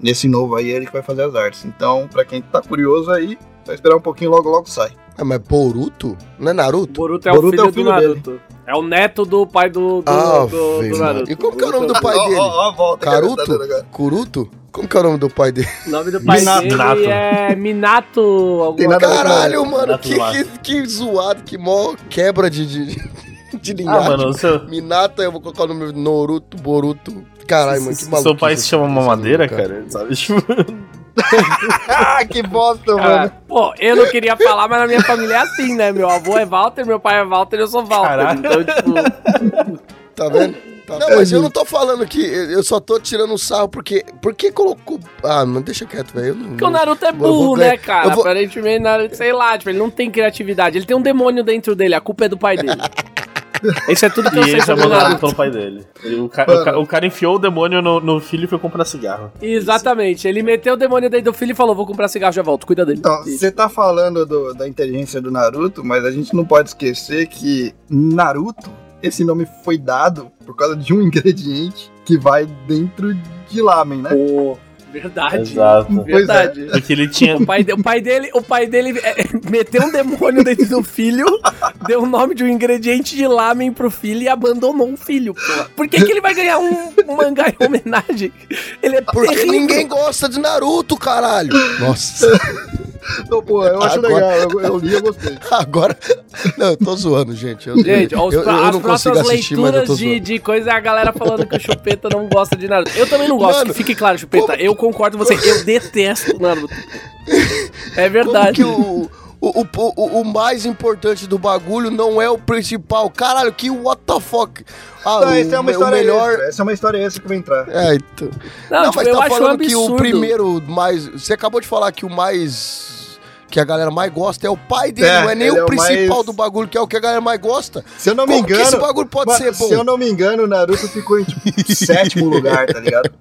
Nesse novo aí, é ele que vai fazer as artes. Então, pra quem tá curioso aí, vai esperar um pouquinho, logo logo sai. Ah, mas Boruto? Não é Naruto? Boruto é Boruto o é filho, o filho do Naruto. É o neto do pai do, do, Ah, do, do Naruto. E como que é o nome do pai Ó, dele? ó, ó, volta ele tá. Kuruto? Como que é o nome do pai dele? O nome do pai Minato. dele Minato. é Minato alguma ver coisa. Caralho, mano, que, que, que zoado, que mó quebra de, de, de Ah, mano, seu, Minato, eu vou colocar o nome Noruto, Boruto. Caralho, mano, que seu maluco. pai se chama Mamadeira, cara? Sabe? <laughs> Tipo, <laughs> que bosta, Ah, mano. pô, eu não queria falar, mas na minha família é assim, né? Meu avô é Walter, meu pai é Walter, eu sou Walter. Caralho. Então, tipo, <laughs> Tá vendo? Tá não, mas eu não tô falando que. Eu só tô tirando um sarro porque. Por que colocou. Ah, mano, deixa quieto, velho. não- porque o Naruto é vou burro, ganhar- né, cara? vou- Aparentemente, Naruto, sei lá, tipo, ele não tem criatividade. Ele tem um demônio dentro dele, a culpa é do pai dele. <laughs> <laughs> Isso é tudo que e eu sei ele o Naruto. pelo pai dele. Ele- o, ca- Mano. o ca- o cara enfiou o demônio no, no filho e foi comprar cigarro. Exatamente, ele meteu o demônio dentro do filho e falou: vou comprar cigarro, já volto, cuida dele. Então, você tá falando do- da inteligência do Naruto, mas a gente não pode esquecer que Naruto, esse nome foi dado por causa de um <laughs> ingrediente que vai dentro de lamen, né? Pô, verdade. Exato. Verdade. Porque ele tinha. O pai, de- o pai dele, o pai dele é, meteu um demônio dentro do filho, deu o nome de um ingrediente de lamen pro filho e abandonou o filho. Por que, que ele vai ganhar um, um mangá em homenagem? Ele é Porque terrível. ninguém gosta de Naruto, caralho. Nossa. Então, pô, eu acho Agora- legal, eu, eu li e eu gostei. <laughs> Agora. Não, eu tô zoando, gente. Eu, Gente, eu, eu as não próximas assistir, leituras de, de coisa é a galera falando que o Chupeta não gosta de Naruto. Eu também não gosto, Mano, que fique claro, Chupeta. como- Eu concordo com você, eu <laughs> detesto Naruto. É Como verdade. que o, o, o, o, o mais importante do bagulho não é o principal? Caralho, que what the fuck? Ah, Não, o, essa é uma história melhor. extra, essa é uma história extra que vai entrar. É, então. Não, Não, tipo, mas eu tá acho um falando que o primeiro mais. Você acabou de falar que o mais. Que a galera mais gosta é o pai dele, É, não é nem o é o principal mais- do bagulho, que é o que a galera mais gosta. Se eu não me Como que engano, esse bagulho pode Mano, ser bom? Se eu não me engano, o Naruto ficou em tipo, <laughs> sétimo lugar, tá ligado?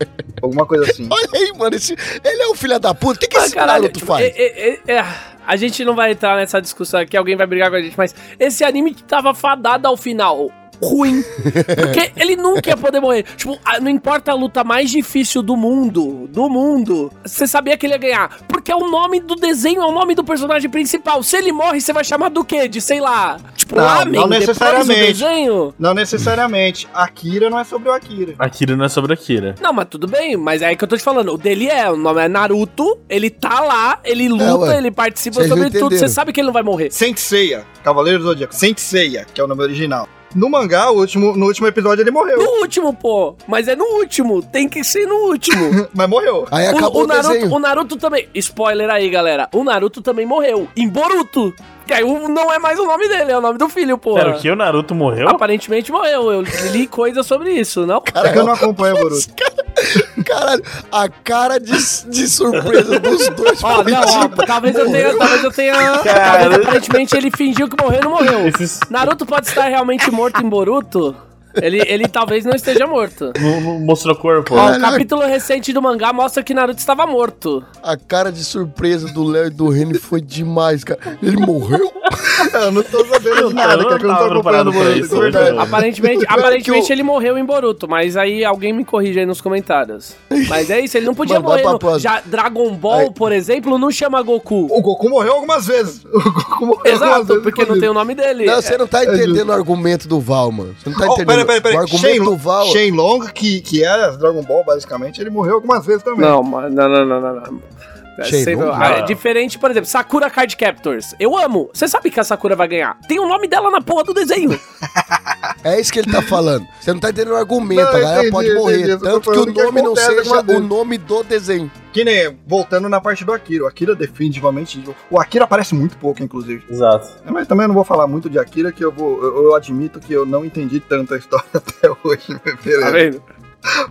Alguma coisa assim. Olha aí, mano, esse, ele é um filho da puta. O que, que Ah, esse caralho, Naruto tipo, faz? é- é- é- é, a gente não vai entrar nessa discussão aqui, alguém vai brigar com a gente, mas esse anime tava fadado ao final. Ruim. Porque ele nunca ia poder morrer. Tipo, não importa a luta mais difícil do mundo, do mundo, você sabia que ele ia ganhar. Porque é o nome do desenho, é o nome do personagem principal. Se ele morre, você vai chamar do quê? De, sei lá, tipo, Não, Lamen não necessariamente. desenho? Não necessariamente. Akira não é sobre o Akira. Akira não é sobre Akira. Não, mas tudo bem, mas é aí que eu tô te falando. O dele é, o nome é Naruto, ele tá lá, ele luta, ué. ele participa sobre tudo. Você sabe que ele não vai morrer. Saint Seiya, Cavaleiro do Zodíaco. Saint Seiya, que é o nome original. No mangá, o último, no último episódio ele morreu. No último, pô. Mas é no último. Tem que ser no último. <laughs> Mas morreu. Aí o, acabou o o, Naruto, desenho. o Naruto também. Spoiler aí, galera. O Naruto também morreu. Em Boruto. Que aí não é mais o nome dele, é o nome do filho, pô. Pera, o que? O Naruto morreu? Aparentemente morreu. Eu li coisa sobre isso, não? É que eu não acompanho o Boruto. <laughs> Caralho, a cara de, de surpresa dos dois. Ó, não, ó, tipo, talvez eu tenha, morreu. talvez eu tenha. Cara. Talvez aparentemente ele fingiu que morreu e não morreu. Esses... Naruto pode estar realmente morto em Boruto. Ele, ele talvez não esteja morto. Não, não mostrou corpo. Ó, né? o capítulo recente do mangá mostra que Naruto estava morto. A cara de surpresa do Léo e do Reni foi demais, cara. Ele morreu? <laughs> eu não tô sabendo de nada, Eu cara, que eu não tô acompanhando o Boruto, né? Aparentemente, <laughs> é aparentemente o- ele morreu em Boruto, mas aí alguém me corrige aí nos comentários. <laughs> Mas é isso, ele não podia Mano, morrer. no-. Já Dragon Ball, Aí. por exemplo, não chama Goku. O Goku morreu algumas vezes. O Goku morreu algumas Exato, vezes. porque não tem o nome dele. Não, você não tá justo. entendendo o argumento do Val, mano. Você não tá Oh, entendendo. Pera, pera, pera. O argumento Shenlong. Shenlong, que, que era Dragon Ball, basicamente, ele morreu algumas vezes também. Não, mas não, não, não, não, não. É, Sei, ah, lá. é diferente, por exemplo, Sakura Card Captors. Eu amo. Você sabe que a Sakura vai ganhar. Tem o nome dela na porra do desenho. <laughs> É isso que ele tá falando. Você não tá entendendo o argumento, Não, a galera entendi, pode morrer. entendi. Tanto que o que nome não acontece seja o nome do desenho. Que nem, voltando na parte do Akira. O Akira definitivamente. O Akira aparece muito pouco, inclusive. Exato. Mas também eu não vou falar muito de Akira, que eu vou. Eu, eu admito que eu não entendi tanto a história <laughs> até hoje. Tá Beleza. vendo?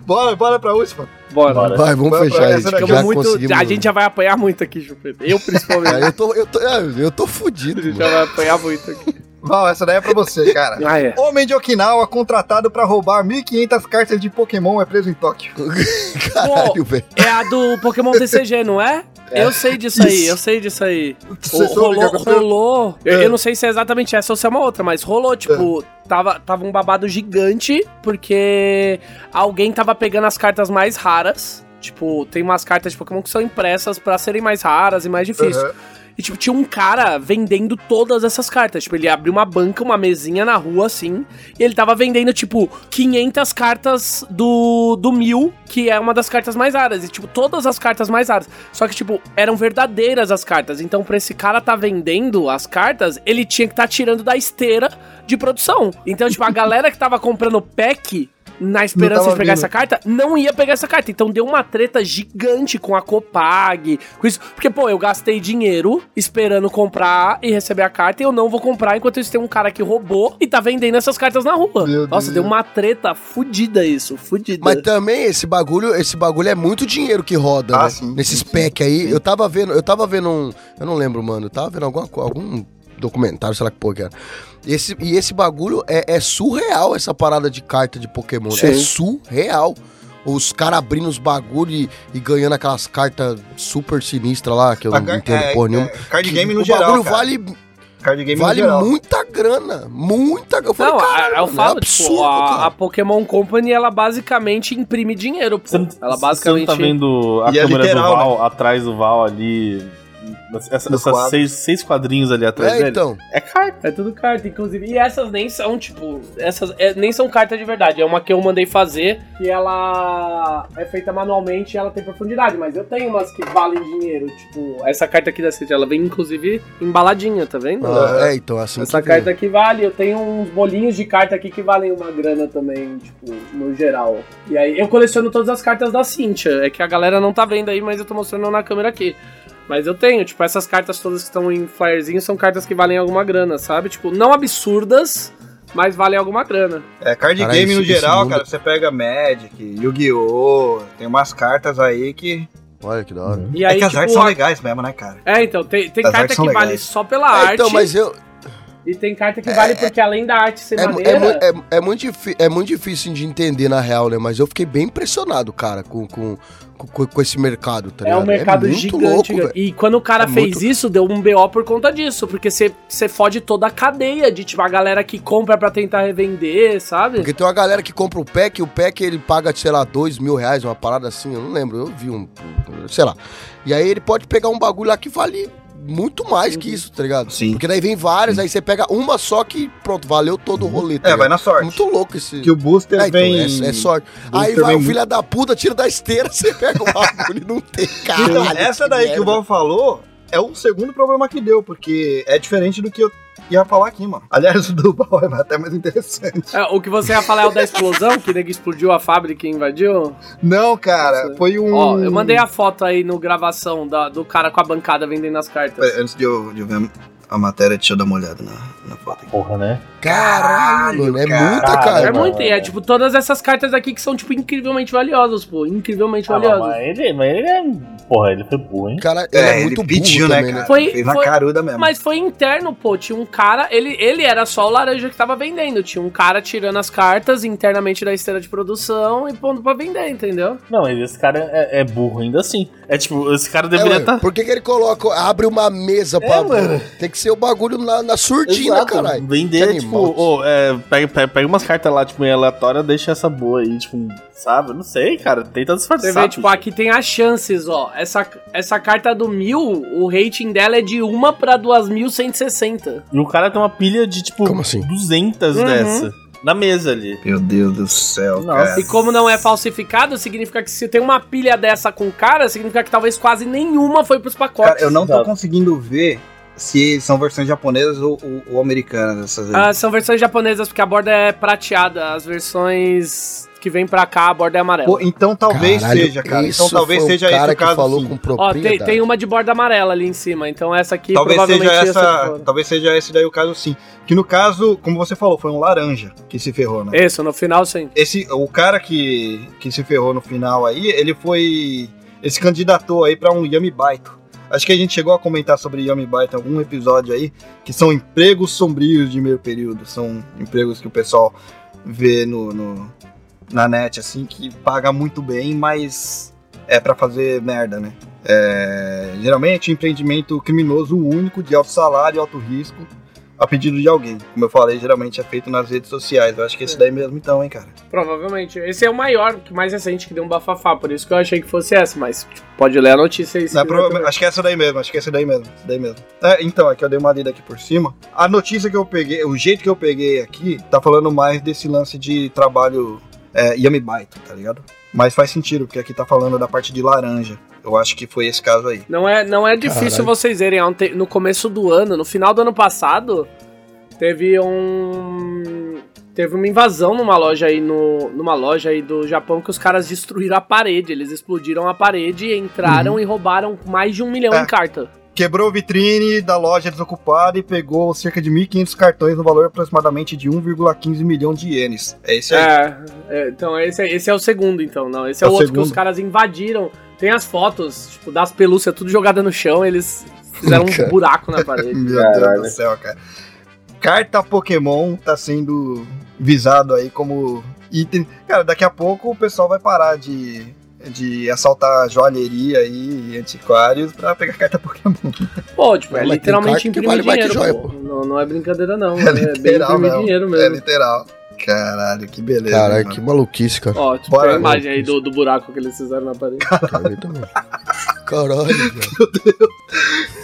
Bora, bora pra última. Bora. Bora. Vai, vamos pra fechar essa isso. Já muito, conseguimos. a gente já vai apanhar muito aqui, Chupeta. Eu, principalmente. <laughs> Ah, eu tô, eu tô, é, eu tô fudido. A gente mano. já vai apanhar muito aqui. Val, essa daí é pra você, cara. Ah, é. Homem de Okinawa contratado pra roubar 1.500 cartas de Pokémon é preso em Tóquio. <laughs> Caralho, velho. É a do Pokémon TCG, não é? Eu sei disso aí, eu sei disso aí. O- rolou, rolou. Eu, É. eu não sei se é exatamente essa ou se é uma outra, mas rolou, tipo, tava, tava um babado gigante, porque alguém tava pegando as cartas mais raras. Tipo, tem umas cartas de Pokémon que são impressas pra serem mais raras e mais difíceis. Aham. E, tipo, tinha um cara vendendo todas essas cartas. Tipo, ele abriu uma banca, uma mesinha na rua, assim, e ele tava vendendo, tipo, 500 cartas do, do Mil, que é uma das cartas mais raras. E, tipo, todas as cartas mais raras. Só que, tipo, eram verdadeiras as cartas. Então, pra esse cara tá vendendo as cartas, ele tinha que tá tirando da esteira de produção. Então, tipo, a <laughs> galera que tava comprando pack na esperança de pegar vindo. essa carta, não ia pegar essa carta. Então deu uma treta gigante com a Copag, com isso. Porque, pô, eu gastei dinheiro esperando comprar e receber a carta e eu não vou comprar enquanto isso tem um cara que roubou e tá vendendo essas cartas na rua. Meu Nossa, Deus. deu uma treta fudida isso, fudida. Mas também esse bagulho, esse bagulho é muito dinheiro que roda, Ah, né? sim, Nesses sim, sim, pack aí, eu tava vendo, eu tava vendo um, eu não lembro, mano, eu tava vendo alguma, algum documentário, sei lá que porra que era. Esse, e esse bagulho é, é surreal, essa parada de carta de Pokémon. Sim. É surreal. Os caras abrindo os bagulho e, e ganhando aquelas cartas super sinistras lá, que eu A não entendo é, porra nenhuma. é, card game no o geral. bagulho cara. vale, Card game vale no geral. muita grana. Muita grana. Eu falei, Não, a- caralho, eu mano, falo, é absurdo, tipo, a, cara. a Pokémon Company, ela basicamente imprime dinheiro, pô. Você ela você basicamente... não tá vendo a E é câmera literal, do Val atrás do Val ali? Essa- essas quadro. seis, seis quadrinhos ali atrás É, dele? então. É carta. É tudo carta, inclusive. E essas nem são, tipo. Essas é, nem são cartas de verdade. É uma que eu mandei fazer e ela é feita manualmente e ela tem profundidade. Mas eu tenho umas que valem dinheiro. Tipo, essa carta aqui da City, ela vem inclusive embaladinha, tá vendo? Ah, é, então, assim Essa que vem. carta aqui vale, eu tenho uns bolinhos de carta aqui que valem uma grana também, tipo, no geral. E aí eu coleciono todas as cartas da Cynthia. É que a galera não tá vendo aí, mas eu tô mostrando na câmera aqui. Mas eu tenho, tipo, essas cartas todas que estão em flyerzinho são cartas que valem alguma grana, sabe? Tipo, não absurdas, mas valem alguma grana. É, card Cara, game esse- no geral, mundo- cara, você pega Magic, Yu-Gi-Oh! Tem umas cartas aí que. Olha que da hora. E é aí, que as tipo, artes são legais mesmo, né, cara? É, então, tem, tem carta que são vale legais. só pela É, arte. então, mas eu. E tem carta que vale porque além da arte ser É, maneira. é, mu- é, é muito é muito difícil de entender na real, né? Mas eu fiquei bem impressionado, cara, com, com, com, com esse mercado, tá É ligado? um mercado gigante. louco, velho. e quando o cara É fez muito- isso, deu um BO por conta disso. Porque você fode toda a cadeia de, tipo, a galera que compra pra tentar revender, sabe? Porque tem uma galera que compra o pack, o pack ele paga, sei lá, dois mil reais, uma parada assim, eu não lembro, eu vi um, sei lá. E aí ele pode pegar um bagulho lá que vale muito mais que isso, tá ligado? Sim. Porque daí vem várias, aí você pega uma só que, pronto, valeu todo o rolê, tá É, vai na sorte. Muito louco esse... Que o booster É, então, vem. é, é sorte. Booster Aí vai vem o filho da puta, tira da esteira, você pega o bagulho e não tem. Então, essa daí que o merda. Val falou é o segundo problema que deu, porque é diferente do que eu ia falar aqui, mano. Aliás, <laughs> o do Val é até mais interessante. É, o que você ia falar é o da explosão, que nego explodiu a fábrica e invadiu? Não, cara, Nossa. foi um. Ó, eu mandei a foto aí no gravação da- do cara com a bancada vendendo as cartas. Pera, Antes de eu, de eu ver a matéria, deixa eu dar uma olhada na, na foto aqui. Porra, né? Caralho, mano, é Caralho, muita, É cara. mano. muito, e é tipo todas essas cartas aqui que são, tipo, incrivelmente valiosas, pô. Incrivelmente Ah, valiosas. mas, ele, mas ele é. Porra, ele foi burro, hein? Cara, ele é, É, muito ele burro pediu, né, também, cara? Foi- Fez na foi- caruda mesmo. Mas foi interno, pô. Tinha um cara. Ele, ele era só o laranja que tava vendendo. Tinha um cara tirando as cartas internamente da esteira de produção e pondo pra vender, entendeu? Não, mas esse cara é, é burro ainda assim. É tipo, esse cara É, deveria estar. Por que, que ele coloca, abre uma mesa pra. mano. Tem que ser o bagulho na, na surdina, caralho. Vender, Que tipo, animal. ô, é, pega, pega, pega umas cartas lá, tipo, meio aleatória, deixa essa boa aí, tipo, sabe? Não sei, cara. Tenta disfarçar. Você vê, tipo, bicho. aqui tem as chances, ó. Essa, essa carta do mil, o rating dela é de 1 pra 2.160. E o cara tem uma pilha de, tipo, Como assim? 200 Uhum. dessa. na mesa ali. Meu Deus do céu, Nossa. cara. E como não é falsificado, significa que se tem uma pilha dessa com cara, significa que talvez quase nenhuma foi pros pacotes. Cara, eu não tô Exato. conseguindo ver se são versões japonesas ou, ou- ou americanas essas aí. Ah, são versões japonesas porque a borda é prateada. As versões que vem pra cá, a borda é amarela. Pô, então talvez Caralho, seja, cara. Então talvez foi seja o cara esse o caso. que falou sim. com Ó, propriedade. tem, tem uma de borda amarela ali em cima, então essa aqui Talvez provavelmente seja essa, fora. talvez seja esse daí o caso sim. Que no caso, como você falou, foi um laranja que se ferrou, né? Isso, no final sim. Esse, o cara que, que se ferrou no final aí, ele foi. Ele se candidatou aí pra um Yami Baito. Acho que a gente chegou a comentar sobre Yami Baito em algum episódio aí, que são empregos sombrios de meio período. São empregos que o pessoal vê no, no- na net, assim, que paga muito bem, mas é pra fazer merda, né? É, geralmente empreendimento criminoso único, de alto salário e alto risco, a pedido de alguém. Como eu falei, geralmente é feito nas redes sociais. Eu acho que esse daí mesmo então, hein, cara. Provavelmente. Esse é o maior, que mais recente que deu um bafafá, por isso que eu achei que fosse essa, mas tipo, pode ler a notícia aí. se Não, é prova- acho que é essa daí mesmo, acho que é essa daí mesmo, essa daí mesmo. É, então, é que eu dei uma lida aqui por cima. A notícia que eu peguei, o jeito que eu peguei aqui, tá falando mais desse lance de trabalho é, Yami Baito, tá ligado? Mas faz sentido, porque aqui tá falando da parte de laranja. Eu acho que foi esse caso aí. Não é, não é difícil Caralho. vocês verem. ontem- No começo do ano, no final do ano passado, teve um. Teve uma invasão numa loja aí no, numa loja aí do Japão que os caras destruíram a parede. Eles explodiram a parede, entraram e roubaram mais de um milhão É. em carta. Quebrou a vitrine da loja desocupada e pegou cerca de 1.500 cartões no valor aproximadamente de 1,15 milhão de ienes. É esse aí. É, é, então esse, é- esse é o segundo, então. Não, esse é, É o o outro que segundo. os caras invadiram. Tem as fotos, tipo, das pelúcias tudo jogada no chão, eles fizeram um buraco na <laughs> parede. Meu Caralho. Deus do céu, cara. Carta Pokémon tá sendo visado aí como item. Cara, daqui a pouco o pessoal vai parar de, de assaltar joalheria aí e antiquários pra pegar carta Pokémon. Pô, tipo, é tem literalmente imprimir vale dinheiro, joia, pô. Não, não é brincadeira, não. <laughs> É É, bem literal mesmo. dinheiro É mesmo. literal. Caralho, que beleza. Caralho, mano. que maluquice, cara. Ó, tipo, Bora, tem a imagem aí do, do buraco que eles fizeram na parede. Também. Caralho, <laughs> velho.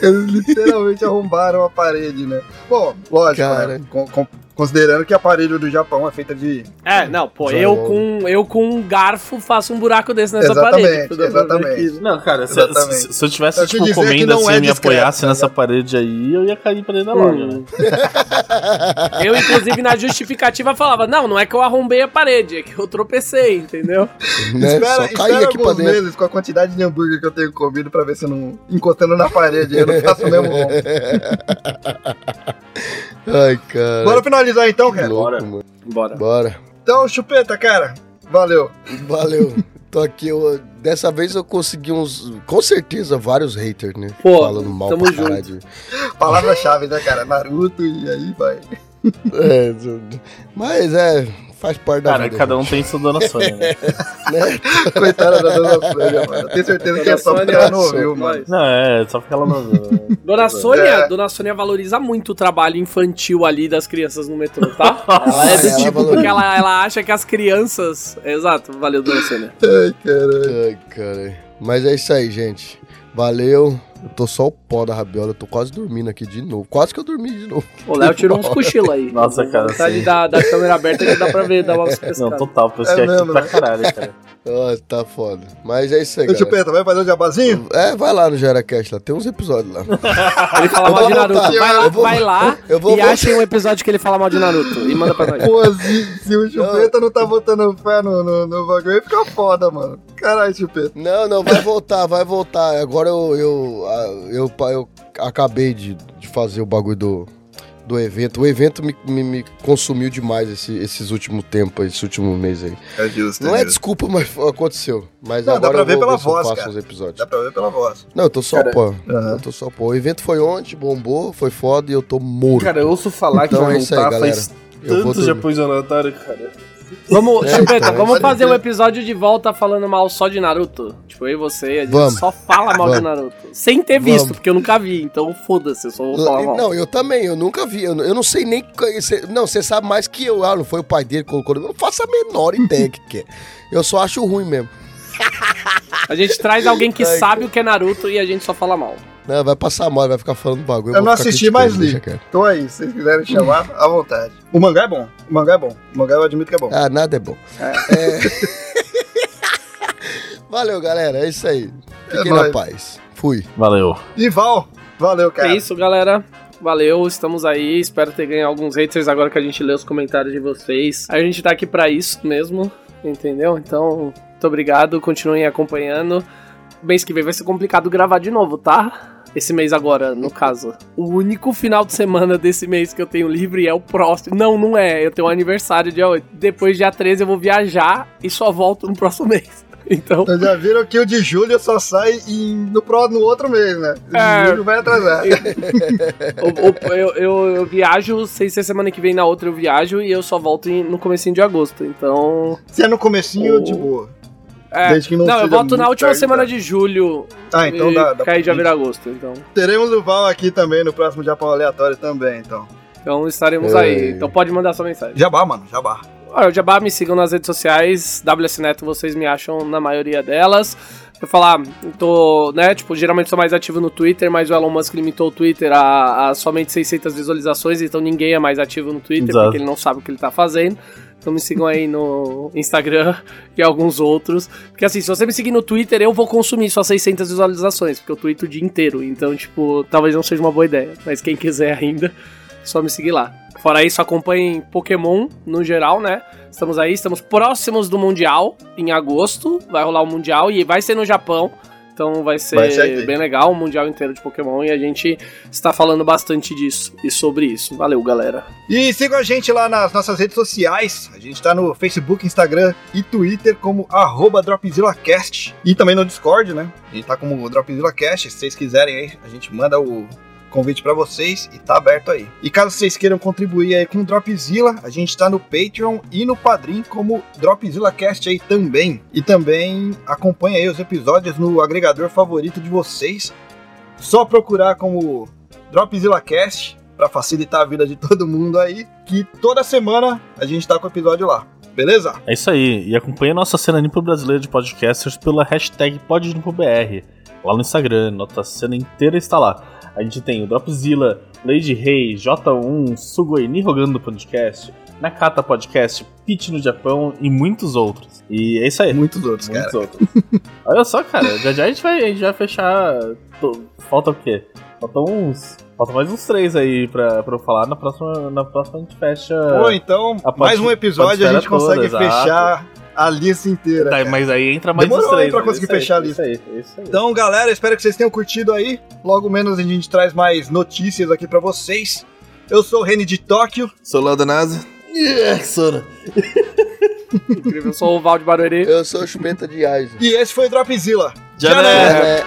Eles literalmente arrombaram a parede, né? Bom, lógico, Cara. né? Com- com- considerando que o aparelho do Japão é feito de. É, não, pô, eu com, eu com um garfo faço um buraco desse nessa Exatamente, parede. Pra exatamente. Não, cara, se, Exatamente. se- se eu tivesse, Eu te tipo, comendo assim é e me apoiasse tá nessa parede aí, eu ia cair pra dentro da loja, Hum. né? <laughs> Eu, inclusive, na justificativa falava, não, não é que eu arrombei a parede, é que eu tropecei, entendeu? Né? espera Só espera cair aqui pra alguns dentro. meses com a quantidade de hambúrguer que eu tenho comido pra ver se eu não. encostando na parede eu não faço o mesmo rombo. <laughs> Ai, cara. Bora finalizar então, cara. louco, Bora. mano. Bora. Bora. Então, chupeta, cara. Valeu. Valeu. Tô aqui, eu, dessa vez eu consegui uns, com certeza, vários haters, né? Pô, Falando mal tamo pra junto. caralho. Palavra-chave, né, cara? Naruto e aí vai. É, mas é, faz parte da Cara, vida. cada um gente, tem sua dona Sônia, né? <laughs> né? Coitada da dona Sônia, mano. Eu tenho certeza que é só porque ela não ouviu, mano. Nós. Não, é, só porque ela não viu. né? Dona Sônia, É. Dona Sônia valoriza muito o trabalho infantil ali das crianças no metrô, tá? <laughs> Ela é do Ela tipo, valoriza. porque ela, ela acha que as crianças. Exato, valeu, Dona Sônia. Ai, caralho. Ai, cara. Mas é isso aí, gente. Valeu. Eu tô só o pó da rabiola, eu tô quase dormindo aqui de novo. Quase que eu dormi de novo. O Léo tirou uns <laughs> cochilos aí. Nossa, cara, Vontade sim. da, da câmera aberta que dá pra ver, dá umas <laughs> Não, total, porque É é aqui mesmo, pra né? caralho, cara. <laughs> Tá foda. Mas é isso aí, galera. chupeta, vai fazer o jabazinho? É, vai lá no GeraCast, lá tem uns episódios lá. Ele fala mal de Naruto. voltar. Vai lá, Eu vou- vai lá eu vou e voltar. achem um episódio que ele fala mal de Naruto. E manda pra nós. Pô, se, se o chupeta não tá botando fé no, no, no bagulho, fica foda, mano. Caralho, chupeta. Não, não, vai voltar, vai voltar. Agora eu, eu, eu, eu acabei de, de fazer o bagulho do, do evento. O evento me, me, me consumiu demais esse- esses últimos tempos, esse último mês aí. É justo. Não é desculpa, mas aconteceu. Mas Não, dá agora pra eu ver pela ver eu voz, faço cara. uns episódios. Dá pra ver pela voz. Não, eu tô só Cara, pó. aham. Eu tô só pó. O evento foi ontem, bombou, foi foda e eu tô morto. Cara, eu ouço falar Então que vai é isso aí, voltar galera. faz Eu vou tanto dormir. Japão Jonatário, cara. Vamos, É, Chupeta, vamos fazer um episódio de volta falando mal só de Naruto? Tipo, eu e você, a gente Vamos. só fala mal de Vamos. Naruto. Sem ter visto, Vamos. porque eu nunca vi, então foda-se, eu só vou falar mal. Não, eu também, eu nunca vi. Eu, não- eu não sei nem. Não, você sabe mais que eu. Ah, não foi o pai dele que colocou. Eu não faço a menor ideia que, que é. Eu só acho ruim mesmo. A gente traz alguém que sabe o que é Naruto e a gente só fala mal. Não, vai passar mal, vai ficar falando bagulho. Eu não assisti, mas criticando, li. Então é isso, se vocês quiserem chamar, à vontade. O mangá é bom. O mangá é bom. O mangá eu admito que é bom. Ah, nada é bom. É. <laughs> Valeu, galera. É isso aí. Fiquem É na paz. Fui. Valeu. E Val, valeu, cara. É isso, galera. Valeu, estamos aí. Espero ter ganho alguns haters agora que a gente lê os comentários de vocês. A gente tá aqui pra isso mesmo, entendeu? Então, muito obrigado. Continuem acompanhando. Mês que vem vai ser complicado gravar de novo, tá? Esse mês agora, no caso. O único final de semana desse mês que eu tenho livre é o próximo. Não, não é. Eu tenho um aniversário dia 8. Depois, dia 13, eu vou viajar e só volto no próximo <laughs> mês. Então, Vocês já viram que o de julho só sai em- no, no outro mês, né? O É. julho vai atrasar. <laughs> o- eu, eu- eu viajo, sei se é semana que vem na outra eu viajo e eu só volto em- no comecinho de agosto. Então. Se é no comecinho, O- de boa. É, Desde que não não, eu volto na última tarde, semana tá? de julho. Ah, então e dá, dá aí já vira agosto. Então, Teremos o Val aqui também no próximo Japão Aleatório também, então. então estaremos É. aí. Então pode mandar sua mensagem. Jabá, mano, jabá. Olha, o Jabá, me sigam nas redes sociais. WS Neto, vocês me acham na maioria delas. Eu falar, tô, né, tipo, geralmente sou mais ativo no Twitter, mas o Elon Musk limitou o Twitter a, a somente 600 visualizações, então ninguém é mais ativo no Twitter, Exato. porque ele não sabe o que ele tá fazendo. Então me sigam aí no Instagram <laughs> e alguns outros. Porque assim, se você me seguir no Twitter, eu vou consumir só 600 visualizações, porque eu tweeto o dia inteiro. Então, tipo, talvez não seja uma boa ideia. Mas quem quiser ainda, só me seguir lá. Fora isso, acompanhem Pokémon no geral, né? Estamos aí, estamos próximos do Mundial, em agosto. Vai rolar o Mundial e vai ser no Japão. Então vai ser, Vai ser bem legal o Mundial inteiro de Pokémon. E a gente está falando bastante disso e sobre isso. Valeu, galera. E sigam a gente lá nas nossas redes sociais. A gente tá no Facebook, Instagram e Twitter como DropzillaCast. E também no Discord, né? A gente tá como DropzillaCast. Se vocês quiserem aí, a gente manda o convite pra vocês e tá aberto aí. E caso vocês queiram contribuir aí com o Dropzilla, a gente tá no Patreon e no Padrim como DropzillaCast aí também. E também acompanha aí os episódios no agregador favorito de vocês. Só procurar como DropzillaCast pra facilitar a vida de todo mundo aí, que toda semana a gente tá com o episódio lá. Beleza? É isso aí. E acompanhe a nossa cena Nimpo brasileira de podcasters pela hashtag PodNimpoBR. Lá no Instagram, nossa cena inteira está lá. A gente tem o Dropzilla, Lady Rei, J1, Sugoi Nihogando do podcast, Nakata Podcast, Pitch no Japão e muitos outros. E é isso aí. Muitos outros, Muitos cara. outros. <laughs> Olha só, cara, já já a gente vai, a gente vai fechar. Falta o quê? Faltam uns. Falta mais uns três aí pra, pra eu falar. Na próxima, na próxima a gente fecha. Pô, então, mais um episódio a gente consegue toda, exato. fechar a lista inteira. Tá, mas aí entra mais Demorou três. aí pra né? conseguir Isso aí, fechar a Isso aí, isso aí. Então, galera, espero que vocês tenham curtido aí. Logo menos a gente traz mais notícias aqui pra vocês. Eu sou o Reni de Tóquio. Sou Léo Danasa. Yeah, Sora. Incrível, eu sou o Valde Barueri. Eu sou chupeta de Aizen. E esse foi o Dropzilla. Já né? né? É,